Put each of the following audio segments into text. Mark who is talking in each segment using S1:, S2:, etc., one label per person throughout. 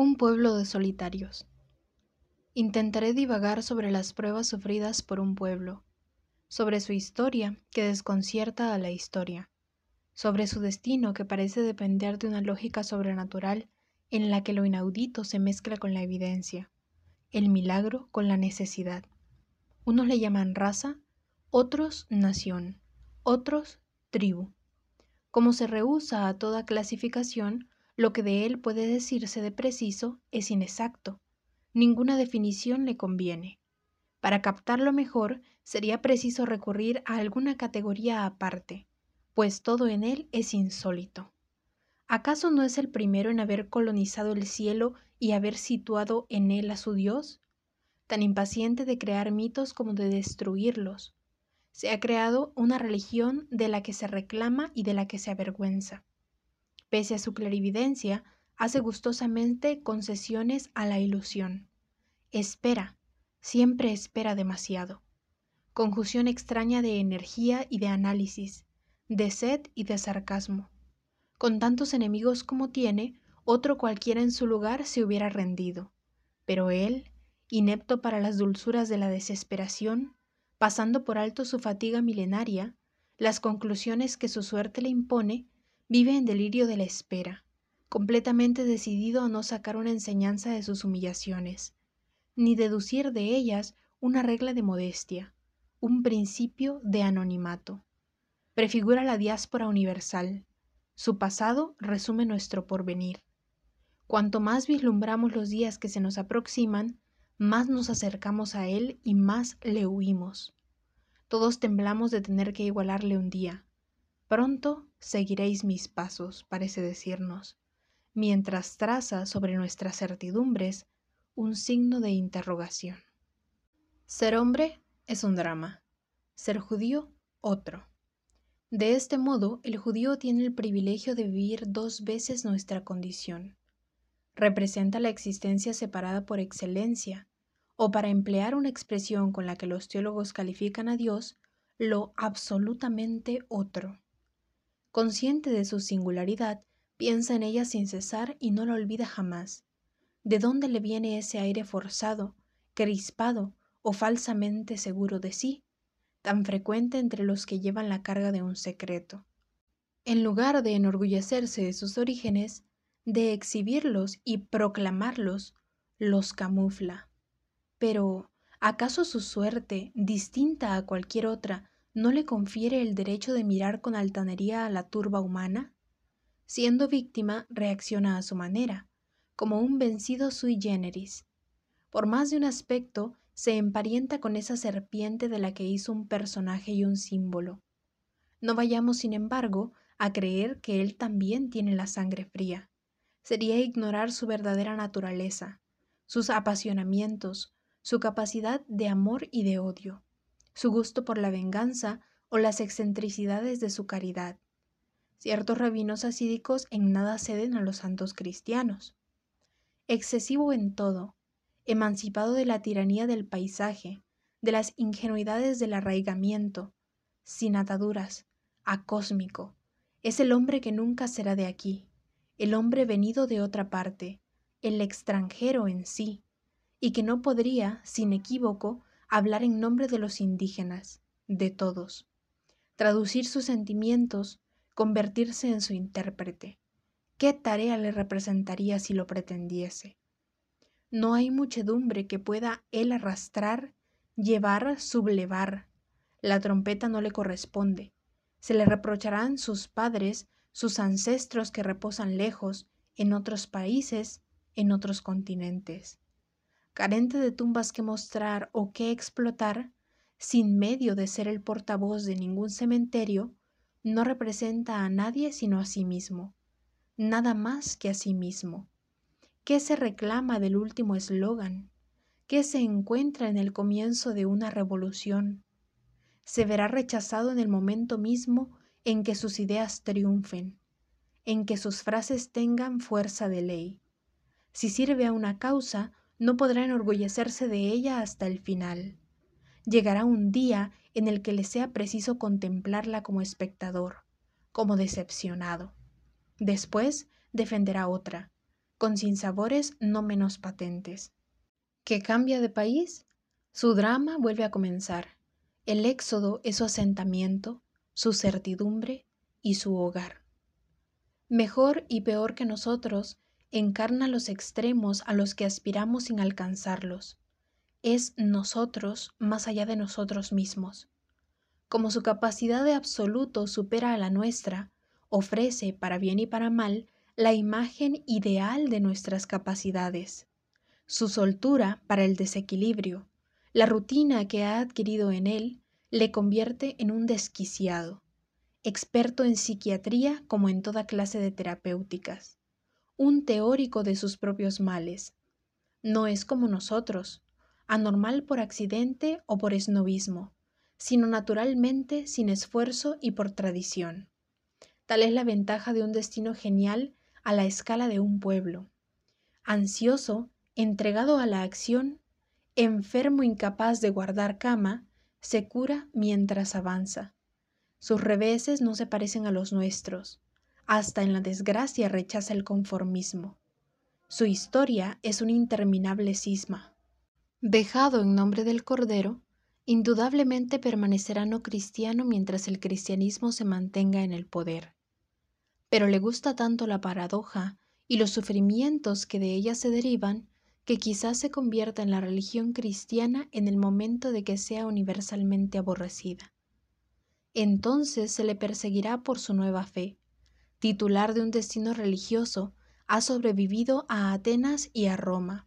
S1: Un pueblo de solitarios. Intentaré divagar sobre las pruebas sufridas por un pueblo, sobre su historia que desconcierta a la historia, sobre su destino que parece depender de una lógica sobrenatural en la que lo inaudito se mezcla con la evidencia, el milagro con la necesidad. Unos le llaman raza, otros nación, otros tribu. Como se rehúsa a toda clasificación, lo que de él puede decirse de preciso es inexacto. Ninguna definición le conviene. Para captarlo mejor, sería preciso recurrir a alguna categoría aparte, pues todo en él es insólito. ¿Acaso no es el primero en haber colonizado el cielo y haber situado en él a su Dios? Tan impaciente de crear mitos como de destruirlos, se ha creado una religión de la que se reclama y de la que se avergüenza. Pese a su clarividencia, hace gustosamente concesiones a la ilusión. Espera, siempre espera demasiado. Conjunción extraña de energía y de análisis, de sed y de sarcasmo. Con tantos enemigos como tiene, otro cualquiera en su lugar se hubiera rendido. Pero él, inepto para las dulzuras de la desesperación, pasando por alto su fatiga milenaria, las conclusiones que su suerte le impone, vive en delirio de la espera, completamente decidido a no sacar una enseñanza de sus humillaciones, ni deducir de ellas una regla de modestia, un principio de anonimato. Prefigura la diáspora universal. Su pasado resume nuestro porvenir. Cuanto más vislumbramos los días que se nos aproximan, más nos acercamos a Él y más le huimos. Todos temblamos de tener que igualarle un día. Pronto seguiréis mis pasos, parece decirnos, mientras traza sobre nuestras certidumbres un signo de interrogación. Ser hombre es un drama, ser judío otro. De este modo, el judío tiene el privilegio de vivir dos veces nuestra condición. Representa la existencia separada por excelencia, o para emplear una expresión con la que los teólogos califican a Dios, lo absolutamente otro. Consciente de su singularidad, piensa en ella sin cesar y no la olvida jamás. ¿De dónde le viene ese aire forzado, crispado o falsamente seguro de sí, tan frecuente entre los que llevan la carga de un secreto? En lugar de enorgullecerse de sus orígenes, de exhibirlos y proclamarlos, los camufla. Pero, ¿acaso su suerte, distinta a cualquier otra, no le confiere el derecho de mirar con altanería a la turba humana? Siendo víctima, reacciona a su manera, como un vencido sui generis. Por más de un aspecto, se emparenta con esa serpiente de la que hizo un personaje y un símbolo. No vayamos, sin embargo, a creer que él también tiene la sangre fría. Sería ignorar su verdadera naturaleza, sus apasionamientos, su capacidad de amor y de odio, su gusto por la venganza o las excentricidades de su caridad. Ciertos rabinos asídicos en nada ceden a los santos cristianos. Excesivo en todo, emancipado de la tiranía del paisaje, de las ingenuidades del arraigamiento, sin ataduras, acósmico, es el hombre que nunca será de aquí, el hombre venido de otra parte, el extranjero en sí, y que no podría, sin equívoco, hablar en nombre de los indígenas, de todos, traducir sus sentimientos, convertirse en su intérprete. ¿Qué tarea le representaría si lo pretendiese? No hay muchedumbre que pueda él arrastrar, llevar, sublevar. La trompeta no le corresponde. Se le reprocharán sus padres, sus ancestros que reposan lejos, en otros países, en otros continentes carente de tumbas que mostrar o que explotar, sin medio de ser el portavoz de ningún cementerio, no representa a nadie sino a sí mismo, nada más que a sí mismo. ¿Qué se reclama del último eslogan? ¿Qué se encuentra en el comienzo de una revolución? Se verá rechazado en el momento mismo en que sus ideas triunfen, en que sus frases tengan fuerza de ley. Si sirve a una causa, no podrá enorgullecerse de ella hasta el final. Llegará un día en el que le sea preciso contemplarla como espectador, como decepcionado. Después defenderá otra, con sinsabores no menos patentes. ¿Que cambia de país? Su drama vuelve a comenzar. El éxodo es su asentamiento, su certidumbre y su hogar. Mejor y peor que nosotros, encarna los extremos a los que aspiramos sin alcanzarlos. Es nosotros más allá de nosotros mismos. Como su capacidad de absoluto supera a la nuestra, ofrece, para bien y para mal, la imagen ideal de nuestras capacidades. Su soltura para el desequilibrio, la rutina que ha adquirido en él, le convierte en un desquiciado, experto en psiquiatría como en toda clase de terapéuticas, un teórico de sus propios males. No es como nosotros, anormal por accidente o por esnovismo, sino naturalmente sin esfuerzo y por tradición. Tal es la ventaja de un destino genial a la escala de un pueblo. Ansioso, entregado a la acción, enfermo incapaz de guardar cama, se cura mientras avanza. Sus reveses no se parecen a los nuestros. Hasta en la desgracia rechaza el conformismo. Su historia es un interminable cisma. Dejado en nombre del Cordero, indudablemente permanecerá no cristiano mientras el cristianismo se mantenga en el poder. Pero le gusta tanto la paradoja y los sufrimientos que de ella se derivan que quizás se convierta en la religión cristiana en el momento de que sea universalmente aborrecida. Entonces se le perseguirá por su nueva fe. Titular de un destino religioso, ha sobrevivido a Atenas y a Roma,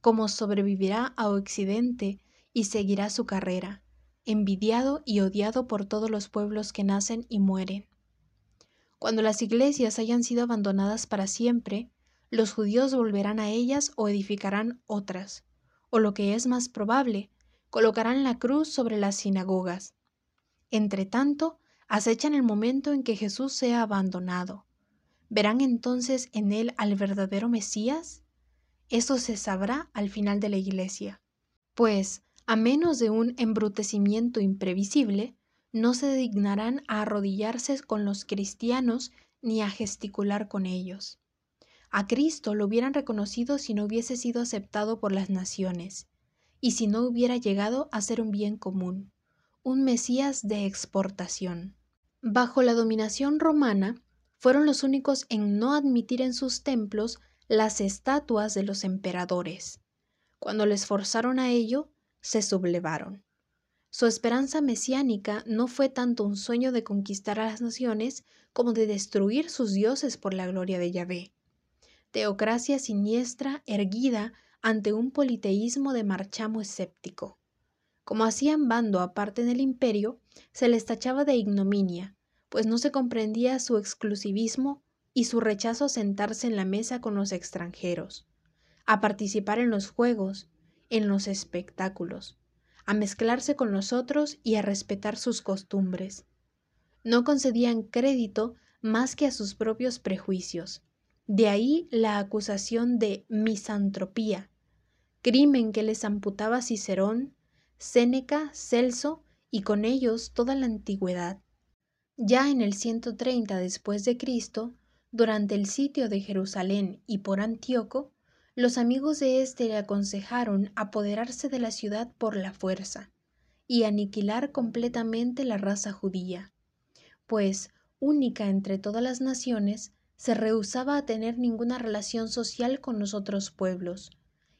S1: como sobrevivirá a Occidente y seguirá su carrera, envidiado y odiado por todos los pueblos que nacen y mueren. Cuando las iglesias hayan sido abandonadas para siempre, los judíos volverán a ellas o edificarán otras, o lo que es más probable, colocarán la cruz sobre las sinagogas. Entre tanto, acechan el momento en que Jesús sea abandonado. ¿Verán entonces en él al verdadero Mesías? Eso se sabrá al final de la iglesia. Pues, a menos de un embrutecimiento imprevisible, no se dignarán a arrodillarse con los cristianos ni a gesticular con ellos. A Cristo lo hubieran reconocido si no hubiese sido aceptado por las naciones, y si no hubiera llegado a ser un bien común, un Mesías de exportación. Bajo la dominación romana, fueron los únicos en no admitir en sus templos las estatuas de los emperadores. Cuando les forzaron a ello, se sublevaron. Su esperanza mesiánica no fue tanto un sueño de conquistar a las naciones como de destruir sus dioses por la gloria de Yahvé. Teocracia siniestra erguida ante un politeísmo de marchamo escéptico. Como hacían bando aparte en el imperio, se les tachaba de ignominia, pues no se comprendía su exclusivismo y su rechazo a sentarse en la mesa con los extranjeros, a participar en los juegos, en los espectáculos, a mezclarse con los otros y a respetar sus costumbres. No concedían crédito más que a sus propios prejuicios. De ahí la acusación de misantropía, crimen que les amputaba Cicerón, Séneca, Celso y con ellos toda la antigüedad. Ya en el 130 después de Cristo, durante el sitio de Jerusalén y por Antíoco, los amigos de éste le aconsejaron apoderarse de la ciudad por la fuerza y aniquilar completamente la raza judía, pues, única entre todas las naciones, se rehusaba a tener ninguna relación social con los otros pueblos,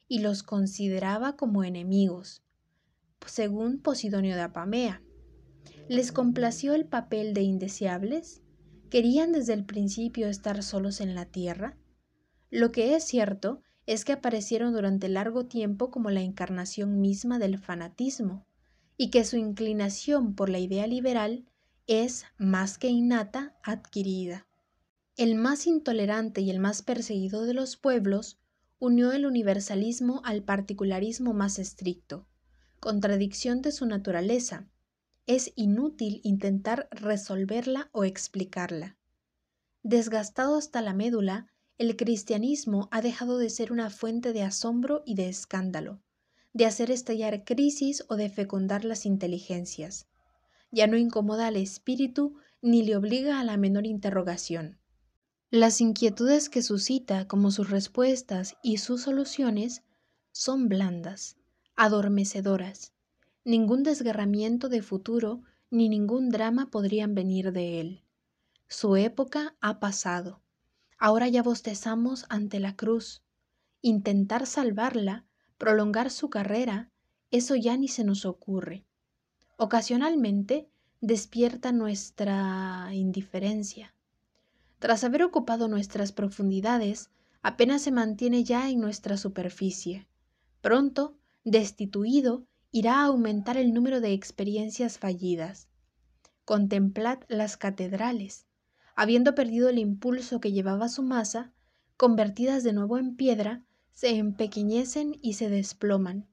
S1: y los consideraba como enemigos, según Posidonio de Apamea. ¿Les complació el papel de indeseables? ¿Querían desde el principio estar solos en la tierra? Lo que es cierto es que aparecieron durante largo tiempo como la encarnación misma del fanatismo, y que su inclinación por la idea liberal es, más que innata, adquirida. El más intolerante y el más perseguido de los pueblos unió el universalismo al particularismo más estricto, contradicción de su naturaleza. Es inútil intentar resolverla o explicarla. Desgastado hasta la médula, el cristianismo ha dejado de ser una fuente de asombro y de escándalo, de hacer estallar crisis o de fecundar las inteligencias. Ya no incomoda al espíritu ni le obliga a la menor interrogación. Las inquietudes que suscita, como sus respuestas y sus soluciones, son blandas, adormecedoras. Ningún desgarramiento de futuro ni ningún drama podrían venir de él. Su época ha pasado. Ahora ya bostezamos ante la cruz. Intentar salvarla, prolongar su carrera, eso ya ni se nos ocurre. Ocasionalmente despierta nuestra indiferencia. Tras haber ocupado nuestras profundidades, apenas se mantiene ya en nuestra superficie. Pronto, destituido, irá a aumentar el número de experiencias fallidas. Contemplad las catedrales. Habiendo perdido el impulso que llevaba su masa, convertidas de nuevo en piedra, se empequeñecen y se desploman.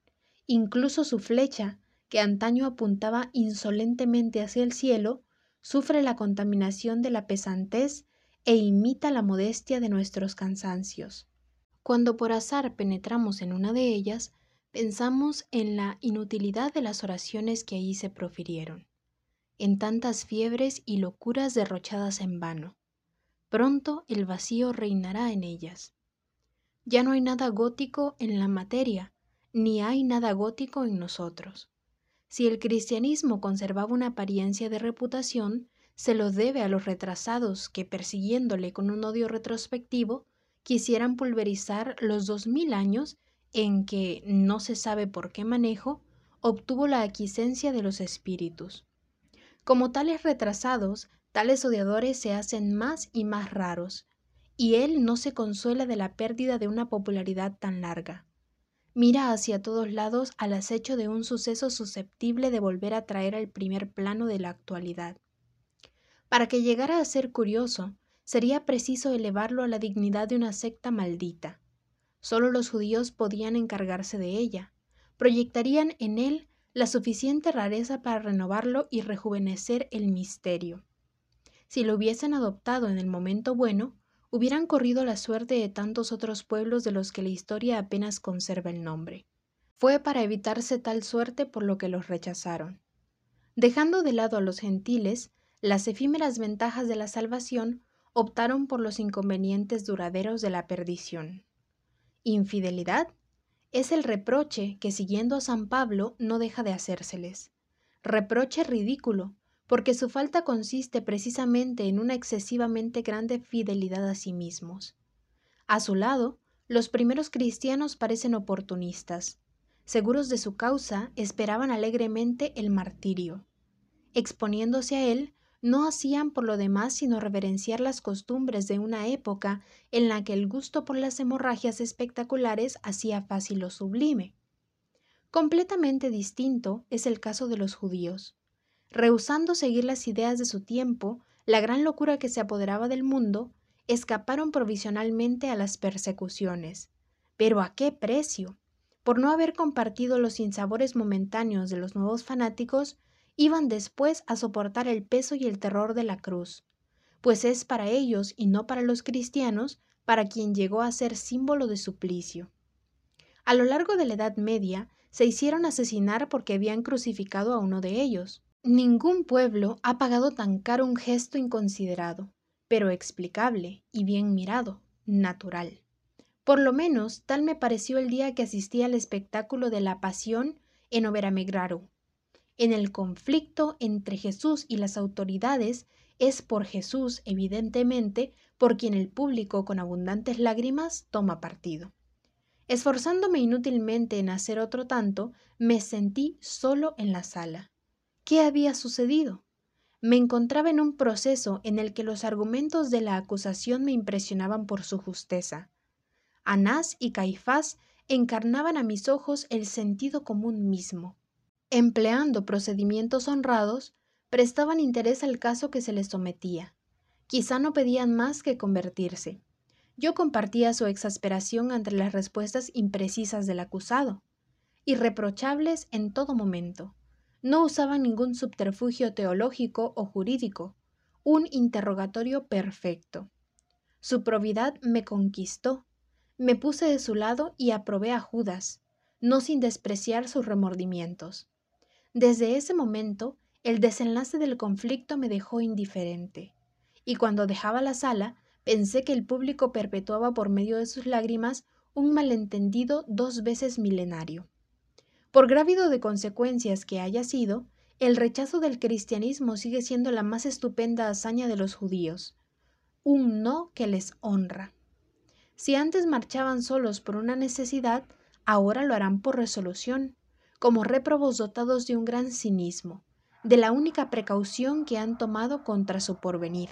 S1: Incluso su flecha, que antaño apuntaba insolentemente hacia el cielo, sufre la contaminación de la pesantez e imita la modestia de nuestros cansancios. Cuando por azar penetramos en una de ellas, pensamos en la inutilidad de las oraciones que allí se profirieron, en tantas fiebres y locuras derrochadas en vano. Pronto el vacío reinará en ellas. Ya no hay nada gótico en la materia, ni hay nada gótico en nosotros. Si el cristianismo conservaba una apariencia de reputación, se lo debe a los retrasados que, persiguiéndole con un odio retrospectivo, quisieran pulverizar los dos mil años en que, no se sabe por qué manejo, obtuvo la aquiescencia de los espíritus. Como tales retrasados, tales odiadores se hacen más y más raros, y él no se consuela de la pérdida de una popularidad tan larga. Mira hacia todos lados al acecho de un suceso susceptible de volver a traer al primer plano de la actualidad. Para que llegara a ser curioso, sería preciso elevarlo a la dignidad de una secta maldita. Solo los judíos podían encargarse de ella. Proyectarían en él la suficiente rareza para renovarlo y rejuvenecer el misterio. Si lo hubiesen adoptado en el momento bueno, hubieran corrido la suerte de tantos otros pueblos de los que la historia apenas conserva el nombre. Fue para evitarse tal suerte por lo que los rechazaron. Dejando de lado a los gentiles, las efímeras ventajas de la salvación optaron por los inconvenientes duraderos de la perdición. Infidelidad es el reproche que siguiendo a San Pablo no deja de hacérseles. Reproche ridículo, porque su falta consiste precisamente en una excesivamente grande fidelidad a sí mismos. A su lado, los primeros cristianos parecen oportunistas. Seguros de su causa, esperaban alegremente el martirio. Exponiéndose a él, no hacían por lo demás sino reverenciar las costumbres de una época en la que el gusto por las hemorragias espectaculares hacía fácil lo sublime. Completamente distinto es el caso de los judíos. Rehusando seguir las ideas de su tiempo, la gran locura que se apoderaba del mundo, escaparon provisionalmente a las persecuciones. Pero ¿a qué precio? Por no haber compartido los sinsabores momentáneos de los nuevos fanáticos, iban después a soportar el peso y el terror de la cruz, pues es para ellos y no para los cristianos para quien llegó a ser símbolo de suplicio. A lo largo de la Edad Media se hicieron asesinar porque habían crucificado a uno de ellos. Ningún pueblo ha pagado tan caro un gesto inconsiderado, pero explicable y bien mirado, natural. Por lo menos tal me pareció el día que asistí al espectáculo de la Pasión en Overamegraro, en el conflicto entre Jesús y las autoridades es por Jesús, evidentemente, por quien el público con abundantes lágrimas toma partido. Esforzándome inútilmente en hacer otro tanto, me sentí solo en la sala. ¿Qué había sucedido? Me encontraba en un proceso en el que los argumentos de la acusación me impresionaban por su justeza. Anás y Caifás encarnaban a mis ojos el sentido común mismo empleando procedimientos honrados, prestaban interés al caso que se les sometía. Quizá no pedían más que convertirse. Yo compartía su exasperación ante las respuestas imprecisas del acusado, irreprochables en todo momento. No usaban ningún subterfugio teológico o jurídico, un interrogatorio perfecto. Su probidad me conquistó. Me puse de su lado y aprobé a Judas, no sin despreciar sus remordimientos. Desde ese momento, el desenlace del conflicto me dejó indiferente, y cuando dejaba la sala, pensé que el público perpetuaba por medio de sus lágrimas un malentendido dos veces milenario. Por grávido de consecuencias que haya sido, el rechazo del cristianismo sigue siendo la más estupenda hazaña de los judíos, un no que les honra. Si antes marchaban solos por una necesidad, ahora lo harán por resolución, como réprobos dotados de un gran cinismo, de la única precaución que han tomado contra su porvenir.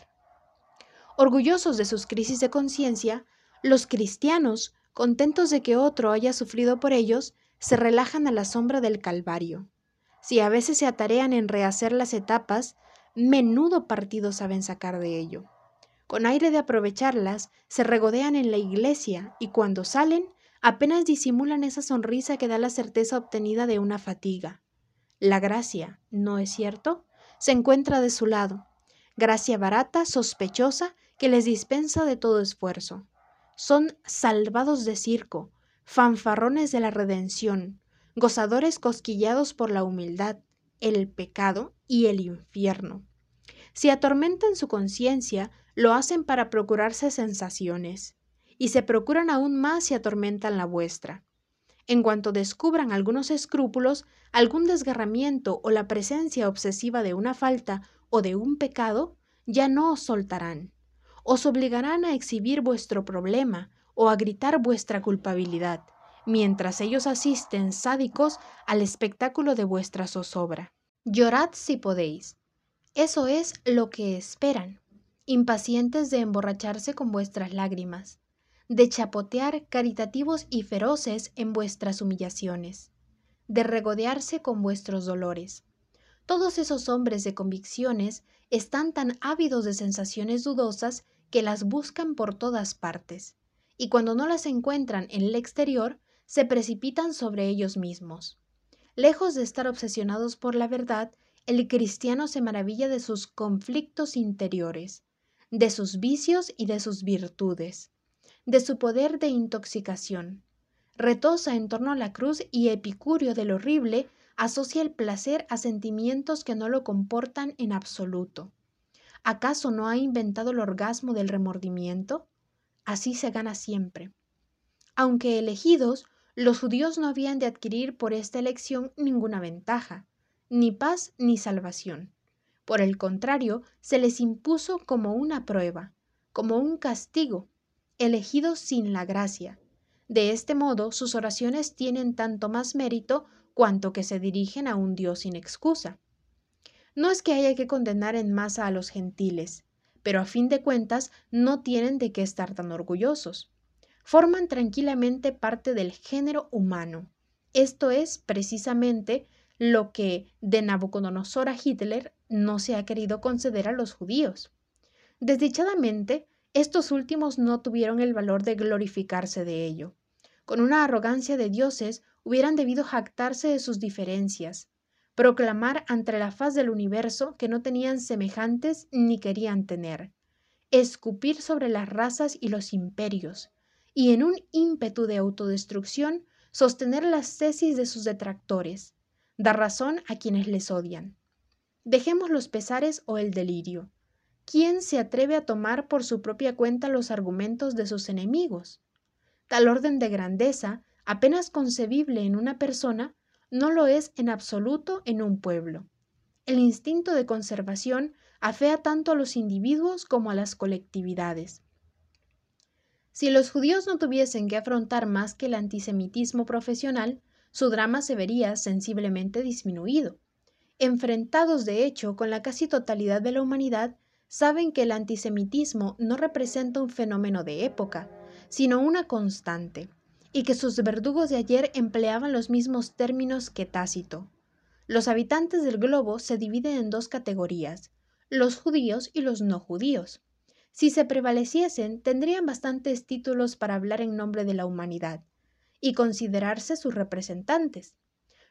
S1: Orgullosos de sus crisis de conciencia, los cristianos, contentos de que otro haya sufrido por ellos, se relajan a la sombra del Calvario. Si a veces se atarean en rehacer las etapas, menudo partido saben sacar de ello. Con aire de aprovecharlas, se regodean en la iglesia y cuando salen, apenas disimulan esa sonrisa que da la certeza obtenida de una fatiga. La gracia, ¿no es cierto? Se encuentra de su lado. Gracia barata, sospechosa, que les dispensa de todo esfuerzo. Son salvados de circo, fanfarrones de la redención, gozadores cosquillados por la humildad, el pecado y el infierno. Si atormentan su conciencia, lo hacen para procurarse sensaciones, y se procuran aún más si atormentan la vuestra. En cuanto descubran algunos escrúpulos, algún desgarramiento o la presencia obsesiva de una falta o de un pecado, ya no os soltarán. Os obligarán a exhibir vuestro problema o a gritar vuestra culpabilidad, mientras ellos asisten sádicos al espectáculo de vuestra zozobra. Llorad si podéis. Eso es lo que esperan, impacientes de emborracharse con vuestras lágrimas de chapotear caritativos y feroces en vuestras humillaciones, de regodearse con vuestros dolores. Todos esos hombres de convicciones están tan ávidos de sensaciones dudosas que las buscan por todas partes, y cuando no las encuentran en el exterior, se precipitan sobre ellos mismos. Lejos de estar obsesionados por la verdad, el cristiano se maravilla de sus conflictos interiores, de sus vicios y de sus virtudes de su poder de intoxicación. Retosa en torno a la cruz y Epicurio del horrible asocia el placer a sentimientos que no lo comportan en absoluto. ¿Acaso no ha inventado el orgasmo del remordimiento? Así se gana siempre. Aunque elegidos, los judíos no habían de adquirir por esta elección ninguna ventaja, ni paz ni salvación. Por el contrario, se les impuso como una prueba, como un castigo, elegidos sin la gracia. De este modo, sus oraciones tienen tanto más mérito cuanto que se dirigen a un Dios sin excusa. No es que haya que condenar en masa a los gentiles, pero a fin de cuentas no tienen de qué estar tan orgullosos. Forman tranquilamente parte del género humano. Esto es precisamente lo que de Nabucodonosor a Hitler no se ha querido conceder a los judíos. Desdichadamente, estos últimos no tuvieron el valor de glorificarse de ello. Con una arrogancia de dioses hubieran debido jactarse de sus diferencias, proclamar ante la faz del universo que no tenían semejantes ni querían tener, escupir sobre las razas y los imperios, y en un ímpetu de autodestrucción sostener las tesis de sus detractores, dar razón a quienes les odian. Dejemos los pesares o el delirio. ¿Quién se atreve a tomar por su propia cuenta los argumentos de sus enemigos? Tal orden de grandeza, apenas concebible en una persona, no lo es en absoluto en un pueblo. El instinto de conservación afea tanto a los individuos como a las colectividades. Si los judíos no tuviesen que afrontar más que el antisemitismo profesional, su drama se vería sensiblemente disminuido. Enfrentados, de hecho, con la casi totalidad de la humanidad, saben que el antisemitismo no representa un fenómeno de época, sino una constante, y que sus verdugos de ayer empleaban los mismos términos que Tácito. Los habitantes del globo se dividen en dos categorías, los judíos y los no judíos. Si se prevaleciesen, tendrían bastantes títulos para hablar en nombre de la humanidad y considerarse sus representantes.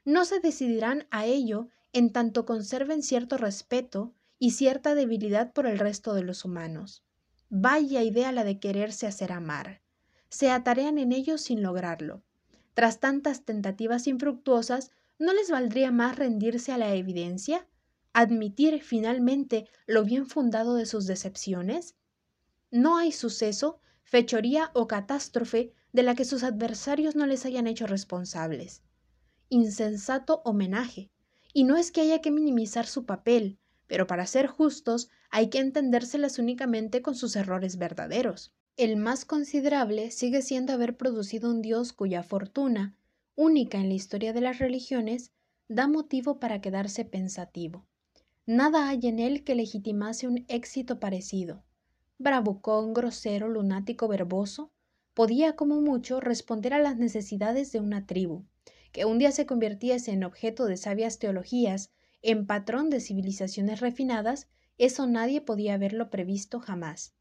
S1: No se decidirán a ello en tanto conserven cierto respeto y cierta debilidad por el resto de los humanos. Vaya idea la de quererse hacer amar. Se atarean en ello sin lograrlo. Tras tantas tentativas infructuosas, ¿no les valdría más rendirse a la evidencia? ¿Admitir finalmente lo bien fundado de sus decepciones? No hay suceso, fechoría o catástrofe de la que sus adversarios no les hayan hecho responsables. Insensato homenaje. Y no es que haya que minimizar su papel, pero para ser justos hay que entendérselas únicamente con sus errores verdaderos. El más considerable sigue siendo haber producido un Dios cuya fortuna, única en la historia de las religiones, da motivo para quedarse pensativo. Nada hay en él que legitimase un éxito parecido. Bravucón, grosero, lunático, verboso, podía como mucho responder a las necesidades de una tribu, que un día se convirtiese en objeto de sabias teologías, en patrón de civilizaciones refinadas, eso nadie podía haberlo previsto jamás.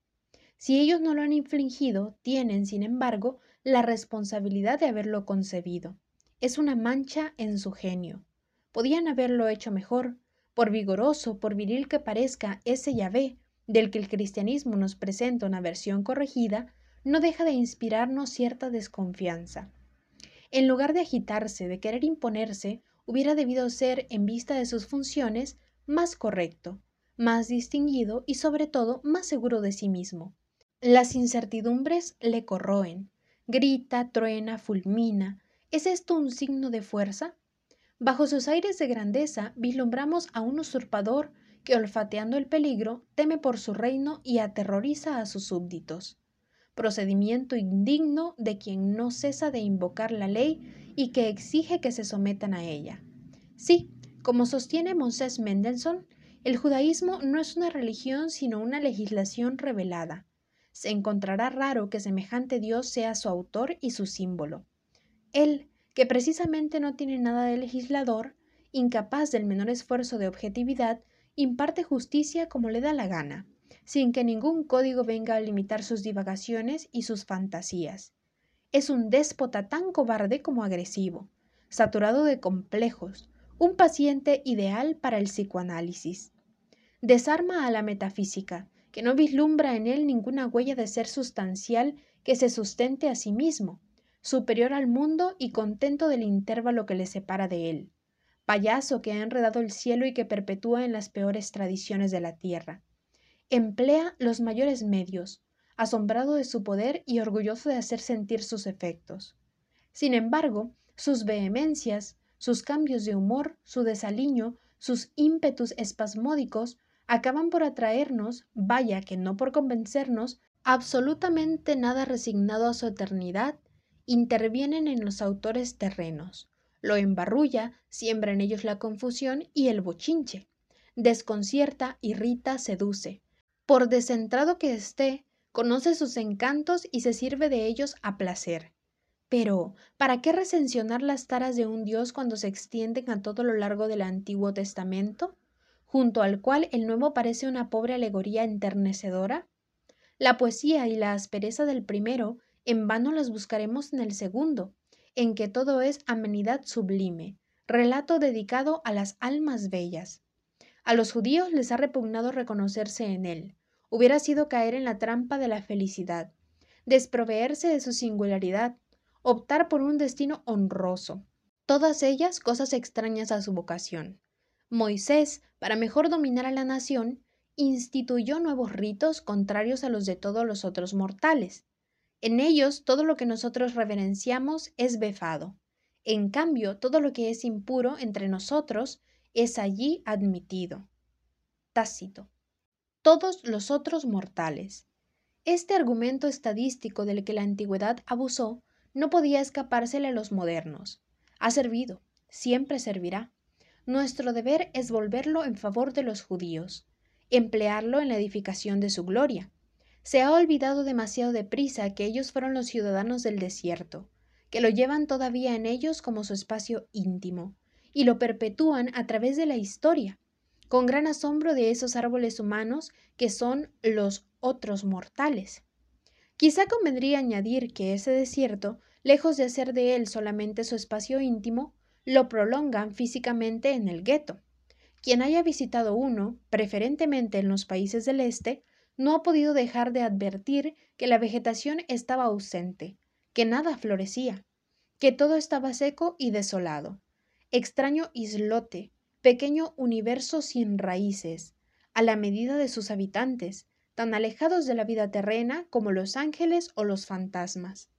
S1: Si ellos no lo han infligido, tienen, sin embargo, la responsabilidad de haberlo concebido. Es una mancha en su genio. Podían haberlo hecho mejor, por vigoroso, por viril que parezca ese Yahvé, del que el cristianismo nos presenta una versión corregida, no deja de inspirarnos cierta desconfianza. En lugar de agitarse, de querer imponerse, hubiera debido ser, en vista de sus funciones, más correcto, más distinguido y sobre todo más seguro de sí mismo. Las incertidumbres le corroen. Grita, truena, fulmina. ¿Es esto un signo de fuerza? Bajo sus aires de grandeza vislumbramos a un usurpador que, olfateando el peligro, teme por su reino y aterroriza a sus súbditos procedimiento indigno de quien no cesa de invocar la ley y que exige que se sometan a ella. Sí, como sostiene Moses Mendelssohn, el judaísmo no es una religión sino una legislación revelada. Se encontrará raro que semejante Dios sea su autor y su símbolo. Él, que precisamente no tiene nada de legislador, incapaz del menor esfuerzo de objetividad, imparte justicia como le da la gana sin que ningún código venga a limitar sus divagaciones y sus fantasías. Es un déspota tan cobarde como agresivo, saturado de complejos, un paciente ideal para el psicoanálisis. Desarma a la metafísica, que no vislumbra en él ninguna huella de ser sustancial que se sustente a sí mismo, superior al mundo y contento del intervalo que le separa de él, payaso que ha enredado el cielo y que perpetúa en las peores tradiciones de la tierra emplea los mayores medios, asombrado de su poder y orgulloso de hacer sentir sus efectos. Sin embargo, sus vehemencias, sus cambios de humor, su desaliño, sus ímpetus espasmódicos, acaban por atraernos, vaya que no por convencernos, absolutamente nada resignado a su eternidad, intervienen en los autores terrenos, lo embarrulla, siembra en ellos la confusión y el bochinche, desconcierta, irrita, seduce, por descentrado que esté, conoce sus encantos y se sirve de ellos a placer. Pero, ¿para qué recensionar las taras de un Dios cuando se extienden a todo lo largo del Antiguo Testamento, junto al cual el Nuevo parece una pobre alegoría enternecedora? La poesía y la aspereza del primero en vano las buscaremos en el segundo, en que todo es amenidad sublime, relato dedicado a las almas bellas. A los judíos les ha repugnado reconocerse en él, hubiera sido caer en la trampa de la felicidad, desproveerse de su singularidad, optar por un destino honroso. Todas ellas cosas extrañas a su vocación. Moisés, para mejor dominar a la nación, instituyó nuevos ritos contrarios a los de todos los otros mortales. En ellos todo lo que nosotros reverenciamos es befado. En cambio, todo lo que es impuro entre nosotros es allí admitido. Tácito todos los otros mortales. Este argumento estadístico del que la antigüedad abusó no podía escapársele a los modernos. Ha servido, siempre servirá. Nuestro deber es volverlo en favor de los judíos, emplearlo en la edificación de su gloria. Se ha olvidado demasiado deprisa que ellos fueron los ciudadanos del desierto, que lo llevan todavía en ellos como su espacio íntimo, y lo perpetúan a través de la historia, con gran asombro de esos árboles humanos que son los otros mortales. Quizá convendría añadir que ese desierto, lejos de hacer de él solamente su espacio íntimo, lo prolongan físicamente en el gueto. Quien haya visitado uno, preferentemente en los países del este, no ha podido dejar de advertir que la vegetación estaba ausente, que nada florecía, que todo estaba seco y desolado. Extraño islote, pequeño universo sin raíces, a la medida de sus habitantes, tan alejados de la vida terrena como los ángeles o los fantasmas.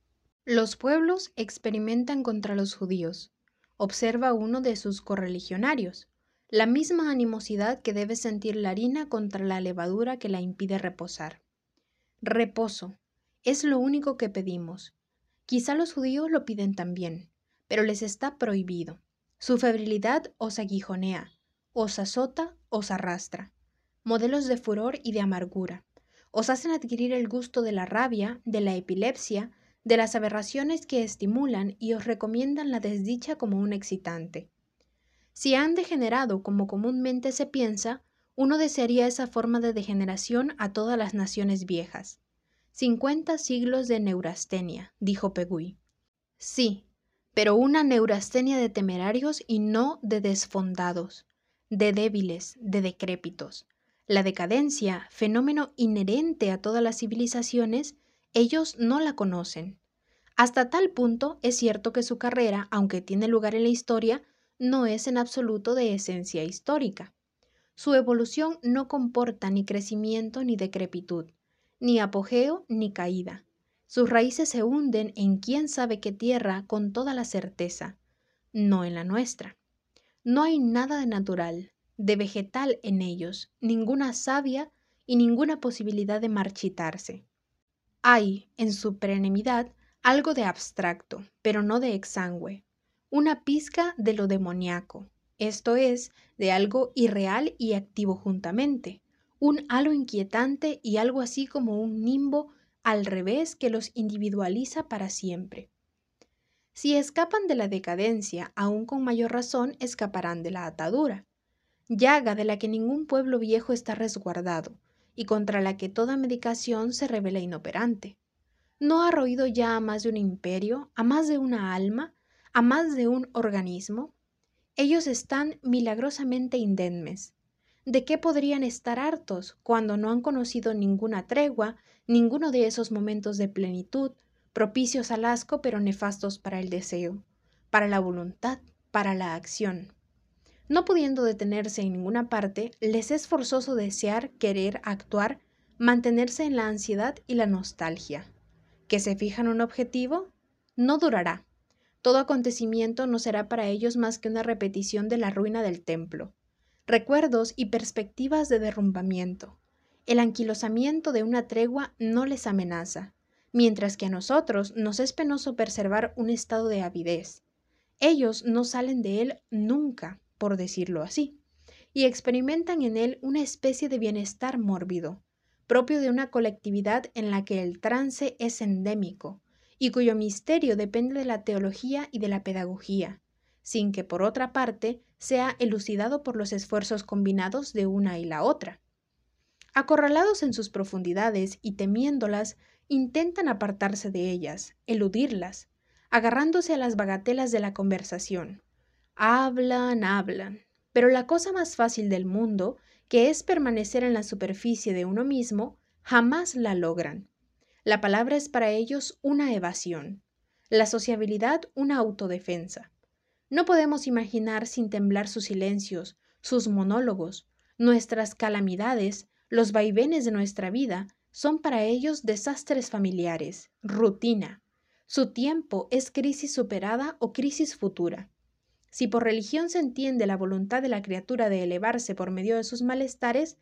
S1: Los pueblos experimentan contra los judíos. Observa uno de sus correligionarios, la misma animosidad que debe sentir la harina contra la levadura que la impide reposar. Reposo, es lo único que pedimos. Quizá los judíos lo piden también, pero les está prohibido. Su febrilidad os aguijonea, os azota, os arrastra. Modelos de furor y de amargura. Os hacen adquirir el gusto de la rabia, de la epilepsia, de las aberraciones que estimulan y os recomiendan la desdicha como un excitante. Si han degenerado como comúnmente se piensa, uno desearía esa forma de degeneración a todas las naciones viejas. Cincuenta siglos de neurastenia, dijo Pegui. Sí, pero una neurastenia de temerarios y no de desfondados, de débiles, de decrépitos. La decadencia, fenómeno inherente a todas las civilizaciones, ellos no la conocen. Hasta tal punto es cierto que su carrera, aunque tiene lugar en la historia, no es en absoluto de esencia histórica. Su evolución no comporta ni crecimiento ni decrepitud, ni apogeo ni caída. Sus raíces se hunden en quién sabe qué tierra con toda la certeza, no en la nuestra. No hay nada de natural, de vegetal en ellos, ninguna savia y ninguna posibilidad de marchitarse. Hay, en su perenidad, algo de abstracto, pero no de exangüe, una pizca de lo demoníaco, esto es, de algo irreal y activo juntamente, un halo inquietante y algo así como un nimbo al revés que los individualiza para siempre. Si escapan de la decadencia, aún con mayor razón escaparán de la atadura, llaga de la que ningún pueblo viejo está resguardado y contra la que toda medicación se revela inoperante. ¿No ha roído ya a más de un imperio, a más de una alma, a más de un organismo? Ellos están milagrosamente indemnes, ¿De qué podrían estar hartos cuando no han conocido ninguna tregua, ninguno de esos momentos de plenitud, propicios al asco pero nefastos para el deseo, para la voluntad, para la acción? No pudiendo detenerse en ninguna parte, les es forzoso desear, querer, actuar, mantenerse en la ansiedad y la nostalgia. ¿Que se fijan un objetivo? No durará. Todo acontecimiento no será para ellos más que una repetición de la ruina del templo recuerdos y perspectivas de derrumbamiento. El anquilosamiento de una tregua no les amenaza, mientras que a nosotros nos es penoso preservar un estado de avidez. Ellos no salen de él nunca, por decirlo así, y experimentan en él una especie de bienestar mórbido, propio de una colectividad en la que el trance es endémico, y cuyo misterio depende de la teología y de la pedagogía, sin que por otra parte sea elucidado por los esfuerzos combinados de una y la otra. Acorralados en sus profundidades y temiéndolas, intentan apartarse de ellas, eludirlas, agarrándose a las bagatelas de la conversación. Hablan, hablan, pero la cosa más fácil del mundo, que es permanecer en la superficie de uno mismo, jamás la logran. La palabra es para ellos una evasión, la sociabilidad una autodefensa. No podemos imaginar sin temblar sus silencios, sus monólogos, nuestras calamidades, los vaivenes de nuestra vida, son para ellos desastres familiares, rutina. Su tiempo es crisis superada o crisis futura. Si por religión se entiende la voluntad de la criatura de elevarse por medio de sus malestares,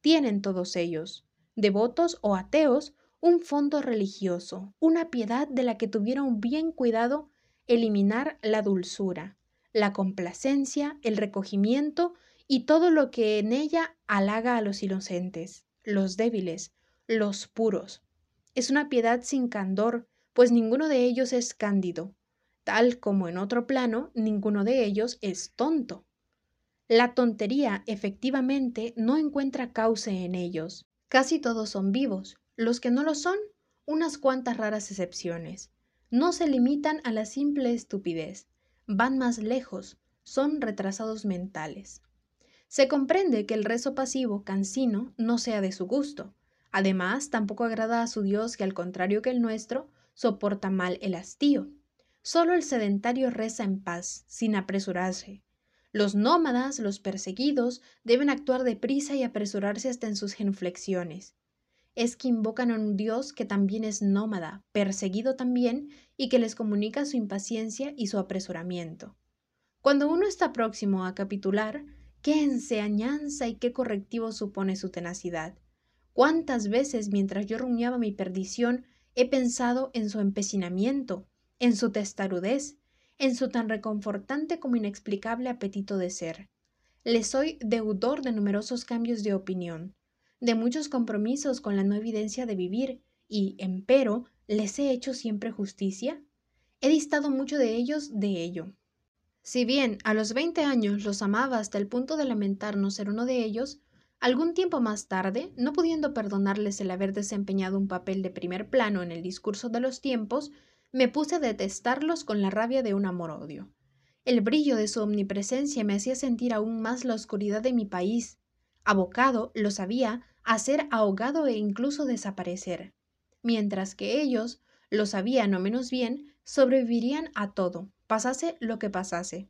S1: tienen todos ellos, devotos o ateos, un fondo religioso, una piedad de la que tuvieron bien cuidado eliminar la dulzura, la complacencia, el recogimiento y todo lo que en ella halaga a los inocentes, los débiles, los puros. Es una piedad sin candor, pues ninguno de ellos es cándido, tal como en otro plano ninguno de ellos es tonto. La tontería efectivamente no encuentra cauce en ellos. Casi todos son vivos, los que no lo son, unas cuantas raras excepciones no se limitan a la simple estupidez, van más lejos, son retrasados mentales. Se comprende que el rezo pasivo cansino no sea de su gusto. Además, tampoco agrada a su Dios que al contrario que el nuestro, soporta mal el hastío. Solo el sedentario reza en paz, sin apresurarse. Los nómadas, los perseguidos, deben actuar deprisa y apresurarse hasta en sus genuflexiones. es que invocan a un Dios que también es nómada, perseguido también, y que les comunica su impaciencia y su apresuramiento. Cuando uno está próximo a capitular, qué enseñanza y qué correctivo supone su tenacidad. Cuántas veces mientras yo rumiaba mi perdición he pensado en su empecinamiento, en su testarudez, en su tan reconfortante como inexplicable apetito de ser. Le soy deudor de numerosos cambios de opinión, de muchos compromisos con la no evidencia de vivir, y, empero, ¿les he hecho siempre justicia? He distado mucho de ellos de ello. Si bien a los veinte años los amaba hasta el punto de lamentar no ser uno de ellos, algún tiempo más tarde, no pudiendo perdonarles el haber desempeñado un papel de primer plano en el discurso de los tiempos, me puse a detestarlos con la rabia de un amor-odio. El brillo de su omnipresencia me hacía sentir aún más la oscuridad de mi país. Abocado, lo sabía, a ser ahogado e incluso desaparecer, mientras que ellos, lo sabían no menos bien, sobrevivirían a todo, pasase lo que pasase.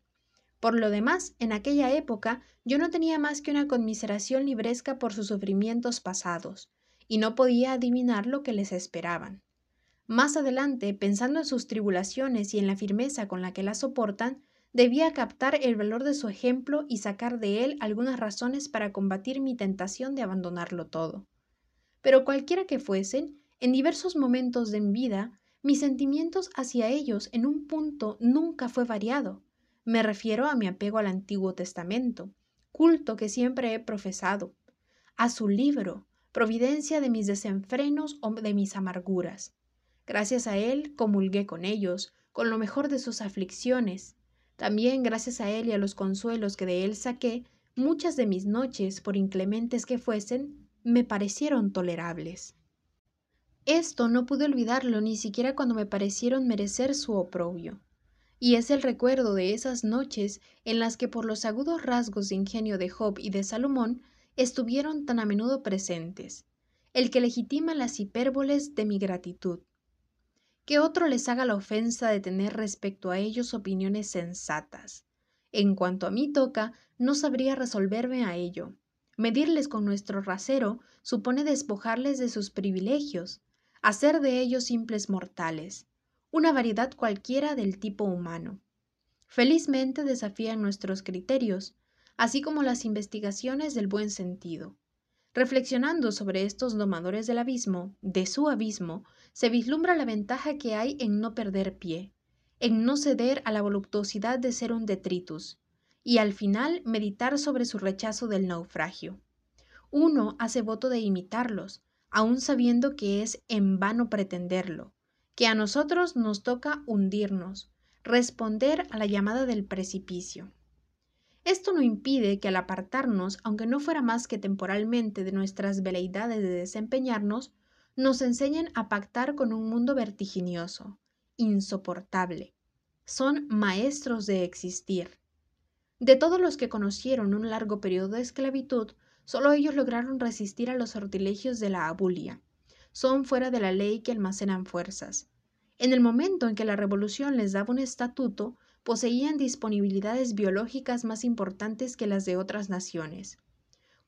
S1: Por lo demás, en aquella época yo no tenía más que una conmiseración libresca por sus sufrimientos pasados, y no podía adivinar lo que les esperaban. Más adelante, pensando en sus tribulaciones y en la firmeza con la que las soportan, Debía captar el valor de su ejemplo y sacar de él algunas razones para combatir mi tentación de abandonarlo todo. Pero cualquiera que fuesen, en diversos momentos de mi vida, mis sentimientos hacia ellos en un punto nunca fue variado. Me refiero a mi apego al Antiguo Testamento, culto que siempre he profesado, a su libro, providencia de mis desenfrenos o de mis amarguras. Gracias a él comulgué con ellos, con lo mejor de sus aflicciones, también gracias a él y a los consuelos que de él saqué, muchas de mis noches, por inclementes que fuesen, me parecieron tolerables. Esto no pude olvidarlo ni siquiera cuando me parecieron merecer su oprobio. Y es el recuerdo de esas noches en las que por los agudos rasgos de ingenio de Job y de Salomón estuvieron tan a menudo presentes, el que legitima las hipérboles de mi gratitud que otro les haga la ofensa de tener respecto a ellos opiniones sensatas. En cuanto a mí toca, no sabría resolverme a ello. Medirles con nuestro rasero supone despojarles de sus privilegios, hacer de ellos simples mortales, una variedad cualquiera del tipo humano. Felizmente desafían nuestros criterios, así como las investigaciones del buen sentido. Reflexionando sobre estos domadores del abismo, de su abismo, se vislumbra la ventaja que hay en no perder pie, en no ceder a la voluptuosidad de ser un detritus, y al final meditar sobre su rechazo del naufragio. Uno hace voto de imitarlos, aun sabiendo que es en vano pretenderlo, que a nosotros nos toca hundirnos, responder a la llamada del precipicio. Esto no impide que al apartarnos, aunque no fuera más que temporalmente de nuestras veleidades de desempeñarnos, nos enseñen a pactar con un mundo vertiginioso, insoportable. Son maestros de existir. De todos los que conocieron un largo periodo de esclavitud, solo ellos lograron resistir a los sortilegios de la abulia. Son fuera de la ley que almacenan fuerzas. En el momento en que la revolución les daba un estatuto, poseían disponibilidades biológicas más importantes que las de otras naciones.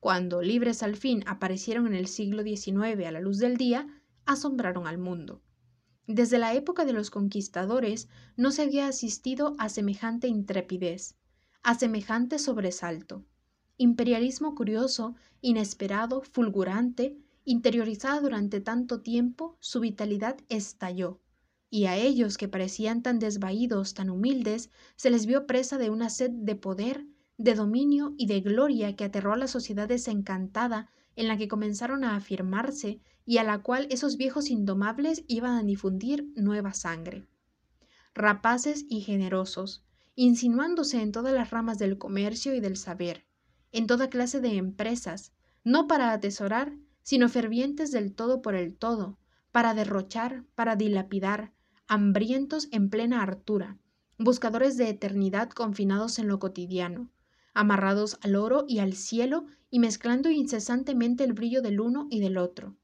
S1: Cuando, libres al fin, aparecieron en el siglo XIX a la luz del día, asombraron al mundo. Desde la época de los conquistadores no se había asistido a semejante intrepidez, a semejante sobresalto. Imperialismo curioso, inesperado, fulgurante, interiorizado durante tanto tiempo, su vitalidad estalló, y a ellos que parecían tan desvaídos, tan humildes, se les vio presa de una sed de poder, de dominio y de gloria que aterró a la sociedad desencantada en la que comenzaron a afirmarse y a la cual esos viejos indomables iban a difundir nueva sangre. Rapaces y generosos, insinuándose en todas las ramas del comercio y del saber, en toda clase de empresas, no para atesorar, sino fervientes del todo por el todo, para derrochar, para dilapidar, hambrientos en plena hartura, buscadores de eternidad confinados en lo cotidiano, amarrados al oro y al cielo y mezclando incesantemente el brillo del uno y del otro,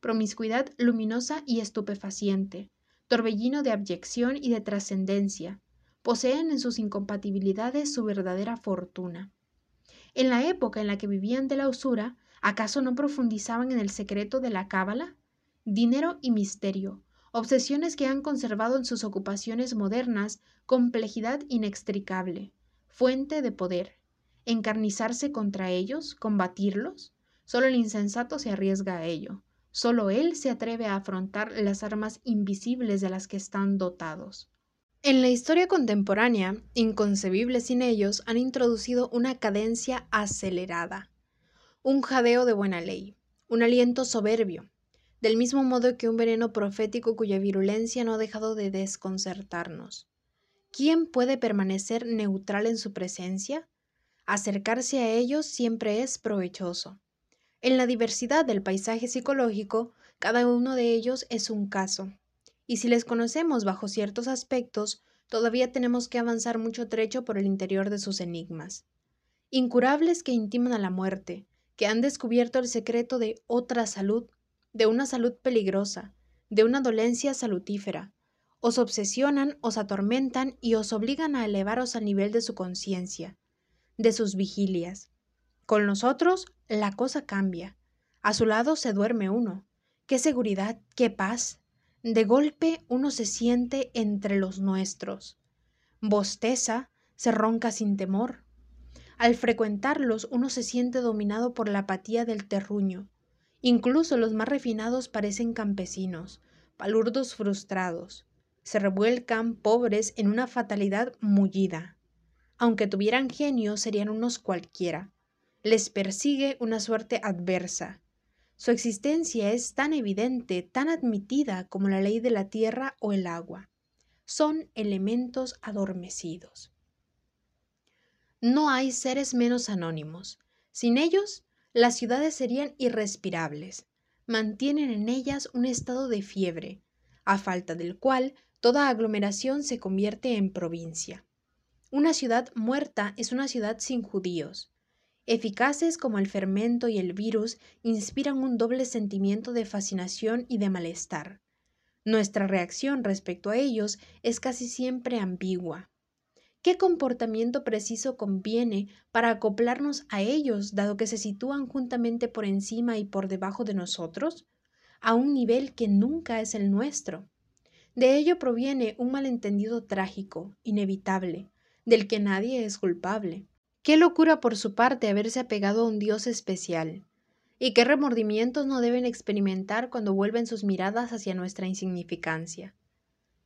S1: promiscuidad luminosa y estupefaciente, torbellino de abyección y de trascendencia, poseen en sus incompatibilidades su verdadera fortuna. En la época en la que vivían de la usura, ¿Acaso no profundizaban en el secreto de la cábala? Dinero y misterio, obsesiones que han conservado en sus ocupaciones modernas complejidad inextricable, fuente de poder. ¿Encarnizarse contra ellos? ¿Combatirlos? Solo el insensato se arriesga a ello. Solo él se atreve a afrontar las armas invisibles de las que están dotados. En la historia contemporánea, inconcebibles sin ellos, han introducido una cadencia acelerada, un jadeo de buena ley, un aliento soberbio, del mismo modo que un veneno profético cuya virulencia no ha dejado de desconcertarnos. ¿Quién puede permanecer neutral en su presencia? Acercarse a ellos siempre es provechoso. En la diversidad del paisaje psicológico, cada uno de ellos es un caso, y si les conocemos bajo ciertos aspectos, todavía tenemos que avanzar mucho trecho por el interior de sus enigmas. Incurables que intiman a la muerte, que han descubierto el secreto de otra salud, de una salud peligrosa, de una dolencia salutífera. Os obsesionan, os atormentan y os obligan a elevaros al nivel de su conciencia, de sus vigilias. Con nosotros la cosa cambia. A su lado se duerme uno. Qué seguridad, qué paz. De golpe uno se siente entre los nuestros. Bosteza, se ronca sin temor. Al frecuentarlos uno se siente dominado por la apatía del terruño. Incluso los más refinados parecen campesinos, palurdos frustrados. Se revuelcan pobres en una fatalidad mullida. Aunque tuvieran genio, serían unos cualquiera. Les persigue una suerte adversa. Su existencia es tan evidente, tan admitida como la ley de la tierra o el agua. Son elementos adormecidos. No hay seres menos anónimos. Sin ellos, las ciudades serían irrespirables. Mantienen en ellas un estado de fiebre, a falta del cual toda aglomeración se convierte en provincia. Una ciudad muerta es una ciudad sin judíos. Eficaces como el fermento y el virus, inspiran un doble sentimiento de fascinación y de malestar. Nuestra reacción respecto a ellos es casi siempre ambigua. ¿Qué comportamiento preciso conviene para acoplarnos a ellos, dado que se sitúan juntamente por encima y por debajo de nosotros, a un nivel que nunca es el nuestro? De ello proviene un malentendido trágico, inevitable, del que nadie es culpable. Qué locura por su parte haberse apegado a un Dios especial, y qué remordimientos no deben experimentar cuando vuelven sus miradas hacia nuestra insignificancia.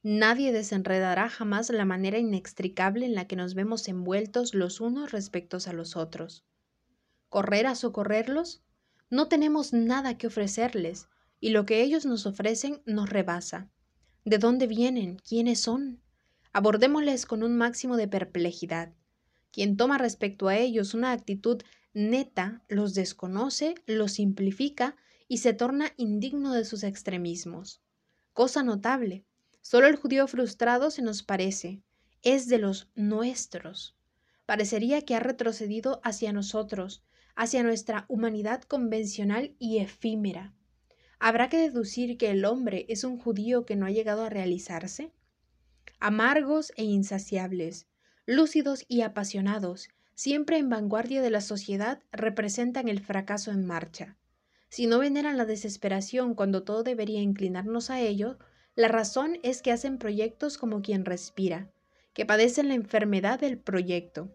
S1: Nadie desenredará jamás la manera inextricable en la que nos vemos envueltos los unos respecto a los otros. ¿Correr a socorrerlos? No tenemos nada que ofrecerles, y lo que ellos nos ofrecen nos rebasa. ¿De dónde vienen? ¿Quiénes son? Abordémosles con un máximo de perplejidad. Quien toma respecto a ellos una actitud neta los desconoce, los simplifica y se torna indigno de sus extremismos. Cosa notable, Solo el judío frustrado se nos parece, es de los nuestros. Parecería que ha retrocedido hacia nosotros, hacia nuestra humanidad convencional y efímera. ¿Habrá que deducir que el hombre es un judío que no ha llegado a realizarse? Amargos e insaciables, lúcidos y apasionados, siempre en vanguardia de la sociedad, representan el fracaso en marcha. Si no veneran la desesperación cuando todo debería inclinarnos a ello, la razón es que hacen proyectos como quien respira, que padecen la enfermedad del proyecto.